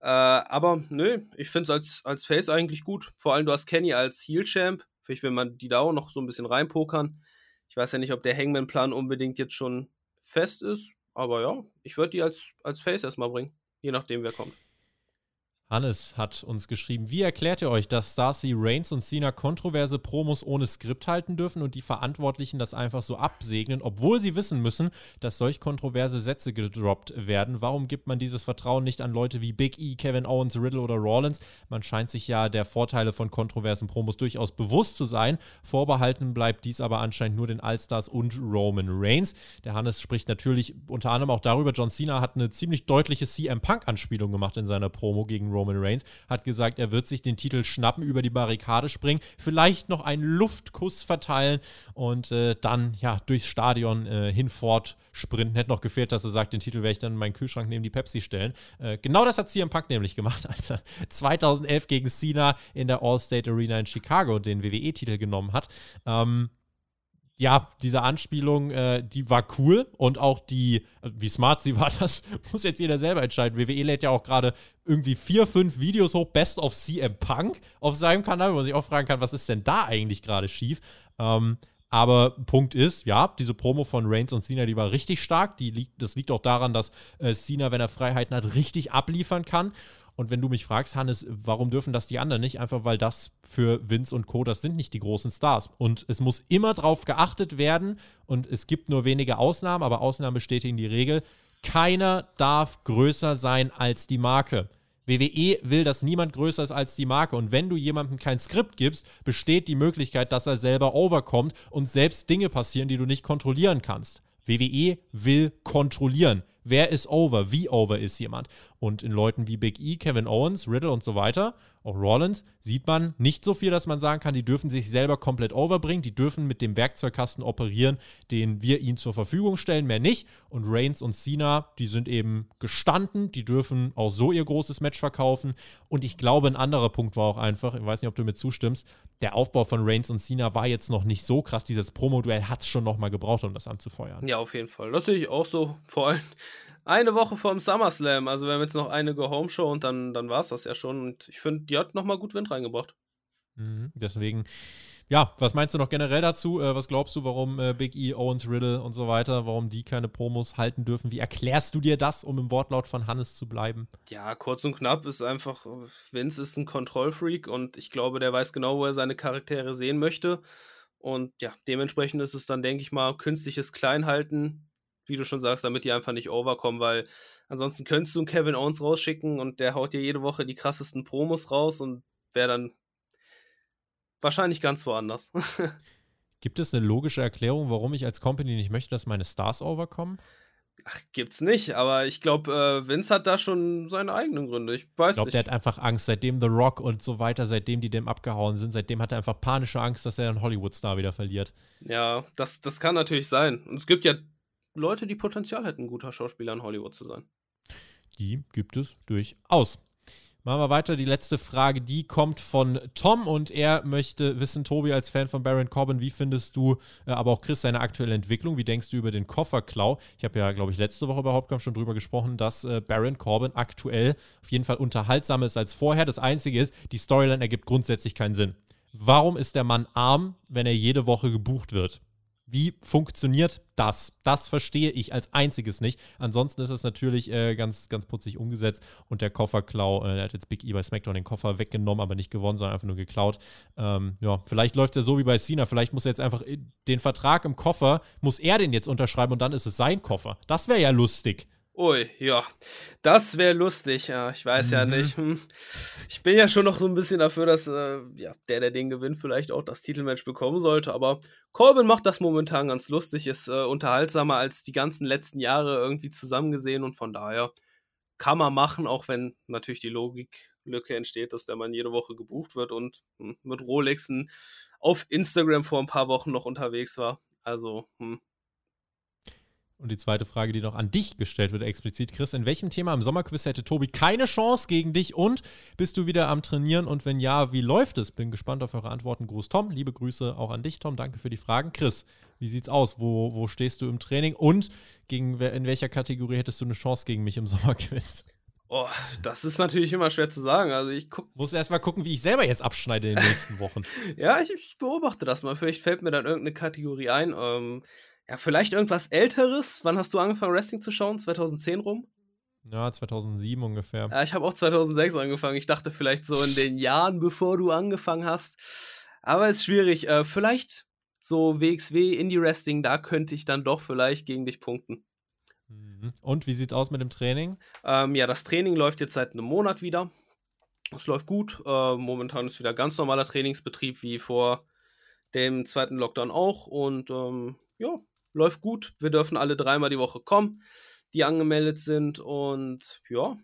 [SPEAKER 2] Äh, aber nö, ich finde es als, als Face eigentlich gut. Vor allem, du hast Kenny als Heel-Champ. Vielleicht will man die da auch noch so ein bisschen reinpokern. Ich weiß ja nicht, ob der Hangman-Plan unbedingt jetzt schon fest ist. Aber ja, ich würde die als, als Face erstmal bringen. Je nachdem, wer kommt
[SPEAKER 1] Hannes hat uns geschrieben, wie erklärt ihr euch, dass Stars wie Reigns und Cena kontroverse Promos ohne Skript halten dürfen und die Verantwortlichen das einfach so absegnen, obwohl sie wissen müssen, dass solch kontroverse Sätze gedroppt werden? Warum gibt man dieses Vertrauen nicht an Leute wie Big E, Kevin Owens, Riddle oder Rollins? Man scheint sich ja der Vorteile von kontroversen Promos durchaus bewusst zu sein. Vorbehalten bleibt dies aber anscheinend nur den Allstars und Roman Reigns. Der Hannes spricht natürlich unter anderem auch darüber, John Cena hat eine ziemlich deutliche CM Punk-Anspielung gemacht in seiner Promo gegen Roman Roman Reigns, hat gesagt, er wird sich den Titel schnappen, über die Barrikade springen, vielleicht noch einen Luftkuss verteilen und äh, dann ja durchs Stadion äh, hinfort sprinten. Hätte noch gefehlt, dass er sagt, den Titel werde ich dann in meinen Kühlschrank neben die Pepsi stellen. Äh, genau das hat CM Punk nämlich gemacht, als er 2011 gegen Cena in der All-State Arena in Chicago den WWE-Titel genommen hat. Ähm, ja, diese Anspielung, äh, die war cool und auch die, äh, wie smart sie war, das muss jetzt jeder selber entscheiden. WWE lädt ja auch gerade irgendwie vier, fünf Videos hoch, Best of CM Punk auf seinem Kanal, wo man sich auch fragen kann, was ist denn da eigentlich gerade schief? Ähm, aber Punkt ist, ja, diese Promo von Reigns und Cena, die war richtig stark. Die liegt, das liegt auch daran, dass äh, Cena, wenn er Freiheiten hat, richtig abliefern kann. Und wenn du mich fragst, Hannes, warum dürfen das die anderen nicht? Einfach weil das für Vince und Co., das sind nicht die großen Stars. Und es muss immer darauf geachtet werden, und es gibt nur wenige Ausnahmen, aber Ausnahmen bestätigen die Regel. Keiner darf größer sein als die Marke. WWE will, dass niemand größer ist als die Marke. Und wenn du jemandem kein Skript gibst, besteht die Möglichkeit, dass er selber overkommt und selbst Dinge passieren, die du nicht kontrollieren kannst. WWE will kontrollieren. Wer ist over? Wie over ist jemand? Und in Leuten wie Big E, Kevin Owens, Riddle und so weiter, auch Rollins, sieht man nicht so viel, dass man sagen kann, die dürfen sich selber komplett overbringen, die dürfen mit dem Werkzeugkasten operieren, den wir ihnen zur Verfügung stellen, mehr nicht. Und Reigns und Cena, die sind eben gestanden, die dürfen auch so ihr großes Match verkaufen. Und ich glaube, ein anderer Punkt war auch einfach, ich weiß nicht, ob du mir zustimmst, der Aufbau von Reigns und Cena war jetzt noch nicht so krass. Dieses Promo-Duell hat es schon nochmal gebraucht, um das anzufeuern.
[SPEAKER 2] Ja, auf jeden Fall. Das sehe ich auch so. Vor allem eine Woche vorm SummerSlam. Also wir haben jetzt noch eine Go-Home-Show und dann, dann war es das ja schon. Und ich finde, die hat nochmal gut Wind reingebracht.
[SPEAKER 1] Mhm, deswegen, ja, was meinst du noch generell dazu? Äh, was glaubst du, warum äh, Big E, Owens, Riddle und so weiter, warum die keine Promos halten dürfen? Wie erklärst du dir das, um im Wortlaut von Hannes zu bleiben?
[SPEAKER 2] Ja, kurz und knapp ist einfach, Vince ist ein Kontrollfreak und ich glaube, der weiß genau, wo er seine Charaktere sehen möchte. Und ja, dementsprechend ist es dann, denke ich mal, künstliches Kleinhalten wie du schon sagst, damit die einfach nicht overkommen, weil ansonsten könntest du einen Kevin Owens rausschicken und der haut dir jede Woche die krassesten Promos raus und wäre dann wahrscheinlich ganz woanders.
[SPEAKER 1] Gibt es eine logische Erklärung, warum ich als Company nicht möchte, dass meine Stars overkommen?
[SPEAKER 2] Ach, gibt's nicht, aber ich glaube, äh, Vince hat da schon seine eigenen Gründe. Ich weiß ich
[SPEAKER 1] glaub, nicht. der hat einfach Angst, seitdem The Rock und so weiter, seitdem die dem abgehauen sind, seitdem hat er einfach panische Angst, dass er einen Hollywood-Star wieder verliert.
[SPEAKER 2] Ja, das, das kann natürlich sein. Und es gibt ja Leute, die Potenzial hätten, guter Schauspieler in Hollywood zu sein.
[SPEAKER 1] Die gibt es durchaus. Machen wir weiter. Die letzte Frage, die kommt von Tom und er möchte wissen, Tobi, als Fan von Baron Corbin, wie findest du, äh, aber auch Chris, seine aktuelle Entwicklung? Wie denkst du über den Kofferklau? Ich habe ja, glaube ich, letzte Woche bei Hauptkampf schon drüber gesprochen, dass äh, Baron Corbin aktuell auf jeden Fall unterhaltsamer ist als vorher. Das Einzige ist, die Storyline ergibt grundsätzlich keinen Sinn. Warum ist der Mann arm, wenn er jede Woche gebucht wird? Wie funktioniert das? Das verstehe ich als einziges nicht. Ansonsten ist es natürlich äh, ganz, ganz putzig umgesetzt und der Kofferklau, äh, der hat jetzt Big E bei SmackDown den Koffer weggenommen, aber nicht gewonnen, sondern einfach nur geklaut. Ähm, ja, vielleicht läuft er so wie bei Cena. Vielleicht muss er jetzt einfach den Vertrag im Koffer, muss er den jetzt unterschreiben und dann ist es sein Koffer. Das wäre ja lustig.
[SPEAKER 2] Ui, ja, das wäre lustig. Ja, ich weiß mhm. ja nicht. Hm. Ich bin ja schon noch so ein bisschen dafür, dass äh, ja, der, der den gewinnt, vielleicht auch das Titelmatch bekommen sollte. Aber Corbin macht das momentan ganz lustig, ist äh, unterhaltsamer als die ganzen letzten Jahre irgendwie zusammengesehen und von daher kann man machen, auch wenn natürlich die Logiklücke entsteht, dass der Mann jede Woche gebucht wird und hm, mit Rolexen auf Instagram vor ein paar Wochen noch unterwegs war. Also, hm,
[SPEAKER 1] und die zweite Frage, die noch an dich gestellt wird, explizit, Chris, in welchem Thema im Sommerquiz hätte Tobi keine Chance gegen dich und bist du wieder am Trainieren und wenn ja, wie läuft es? Bin gespannt auf eure Antworten. Gruß Tom, liebe Grüße auch an dich, Tom, danke für die Fragen. Chris, wie sieht's aus? Wo, wo stehst du im Training und gegen, in welcher Kategorie hättest du eine Chance gegen mich im Sommerquiz?
[SPEAKER 2] Oh, das ist natürlich immer schwer zu sagen. Also ich guck.
[SPEAKER 1] Muss erst mal gucken, wie ich selber jetzt abschneide in den nächsten Wochen.
[SPEAKER 2] ja, ich, ich, beobachte das mal. Vielleicht fällt mir dann irgendeine Kategorie ein. Ähm, ja, vielleicht irgendwas Älteres. Wann hast du angefangen, Wrestling zu schauen? 2010 rum?
[SPEAKER 1] Ja, 2007 ungefähr.
[SPEAKER 2] Ja, ich habe auch 2006 angefangen. Ich dachte vielleicht so in den Jahren, bevor du angefangen hast. Aber ist schwierig. Äh, vielleicht so WXW Indie Wrestling, da könnte ich dann doch vielleicht gegen dich punkten.
[SPEAKER 1] Mhm. Und wie sieht's aus mit dem Training?
[SPEAKER 2] Ähm, ja, das Training läuft jetzt seit einem Monat wieder. Es läuft gut. Äh, momentan ist wieder ganz normaler Trainingsbetrieb wie vor dem zweiten Lockdown auch. Und ähm, ja, läuft gut. Wir dürfen alle dreimal die Woche kommen, die angemeldet sind. Und ja,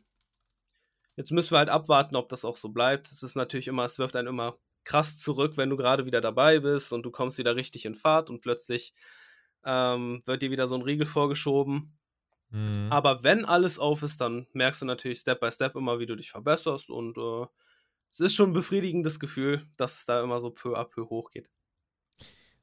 [SPEAKER 2] jetzt müssen wir halt abwarten, ob das auch so bleibt. Es ist natürlich immer, es wirft einen immer krass zurück, wenn du gerade wieder dabei bist und du kommst wieder richtig in Fahrt und plötzlich ähm, wird dir wieder so ein Riegel vorgeschoben. Mhm. Aber wenn alles auf ist, dann merkst du natürlich Step by Step immer, wie du dich verbesserst und äh, es ist schon ein befriedigendes Gefühl, dass es da immer so peu à peu hochgeht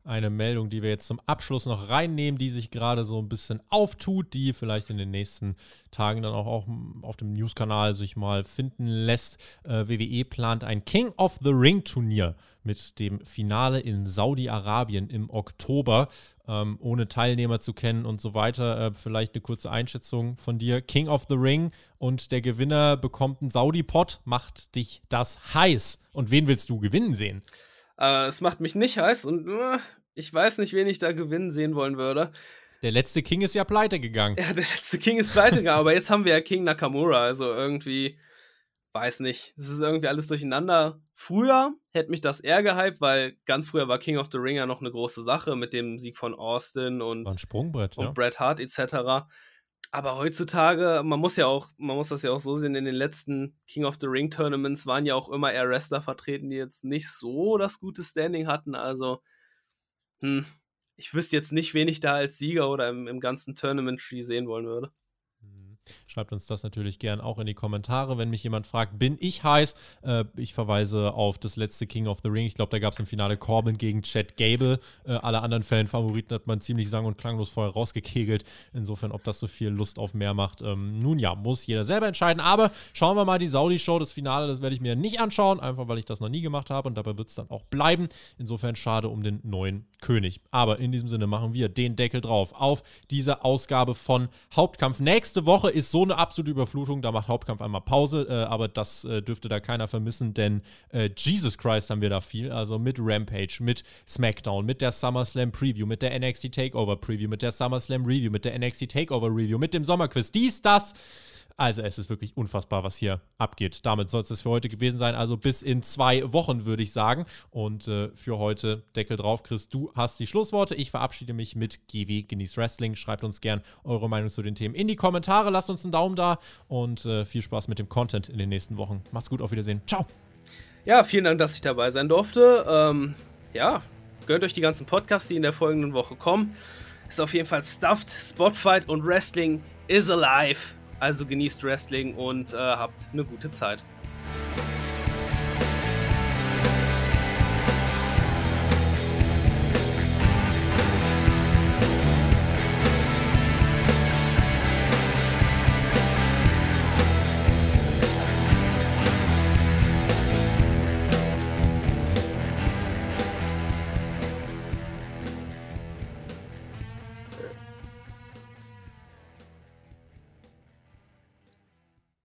[SPEAKER 1] eine Meldung, die wir jetzt zum Abschluss noch reinnehmen, die sich gerade so ein bisschen auftut, die vielleicht in den nächsten Tagen dann auch, auch auf dem News-Kanal sich mal finden lässt. Äh, WWE plant ein King of the Ring Turnier mit dem Finale in Saudi-Arabien im Oktober, ähm, ohne Teilnehmer zu kennen und so weiter. Äh, vielleicht eine kurze Einschätzung von dir. King of the Ring und der Gewinner bekommt einen Saudi-Pot. Macht dich das heiß? Und wen willst du gewinnen sehen?
[SPEAKER 2] Äh, es macht mich nicht heiß und uh, ich weiß nicht, wen ich da gewinnen sehen wollen würde.
[SPEAKER 1] Der letzte King ist ja pleite gegangen.
[SPEAKER 2] Ja, der letzte King ist pleite gegangen, aber jetzt haben wir ja King Nakamura, also irgendwie, weiß nicht, es ist irgendwie alles durcheinander. Früher hätte mich das eher gehypt, weil ganz früher war King of the Ring ja noch eine große Sache mit dem Sieg von Austin und,
[SPEAKER 1] war ein Sprungbrett,
[SPEAKER 2] und
[SPEAKER 1] ja.
[SPEAKER 2] Bret Hart etc. Aber heutzutage, man muss ja auch, man muss das ja auch so sehen, in den letzten King of the Ring Tournaments waren ja auch immer eher Wrestler vertreten, die jetzt nicht so das gute Standing hatten. Also, hm, ich wüsste jetzt nicht, wen ich da als Sieger oder im, im ganzen Tournament-Tree sehen wollen würde.
[SPEAKER 1] Schreibt uns das natürlich gern auch in die Kommentare, wenn mich jemand fragt, bin ich heiß? Äh, ich verweise auf das letzte King of the Ring. Ich glaube, da gab es im Finale Corbin gegen Chad Gable. Äh, alle anderen Fan-Favoriten hat man ziemlich sang- und klanglos vorher rausgekegelt. Insofern, ob das so viel Lust auf mehr macht. Ähm, nun ja, muss jeder selber entscheiden. Aber schauen wir mal die Saudi-Show, das Finale, das werde ich mir nicht anschauen, einfach weil ich das noch nie gemacht habe und dabei wird es dann auch bleiben. Insofern schade um den neuen König. Aber in diesem Sinne machen wir den Deckel drauf auf diese Ausgabe von Hauptkampf. Nächste Woche ist so eine absolute Überflutung, da macht Hauptkampf einmal Pause, äh, aber das äh, dürfte da keiner vermissen, denn äh, Jesus Christ haben wir da viel, also mit Rampage, mit SmackDown, mit der SummerSlam Preview, mit der NXT Takeover Preview, mit der SummerSlam Review, mit der NXT Takeover Review, mit dem Sommerquiz, dies, das. Also es ist wirklich unfassbar, was hier abgeht. Damit soll es für heute gewesen sein. Also bis in zwei Wochen, würde ich sagen. Und äh, für heute Deckel drauf. Chris, du hast die Schlussworte. Ich verabschiede mich mit GW Genieß Wrestling. Schreibt uns gern eure Meinung zu den Themen in die Kommentare. Lasst uns einen Daumen da und äh, viel Spaß mit dem Content in den nächsten Wochen. Macht's gut, auf Wiedersehen. Ciao.
[SPEAKER 2] Ja, vielen Dank, dass ich dabei sein durfte. Ähm, ja, gönnt euch die ganzen Podcasts, die in der folgenden Woche kommen. Ist auf jeden Fall Stuffed, Spotfight und Wrestling is alive. Also genießt Wrestling und äh, habt eine gute Zeit.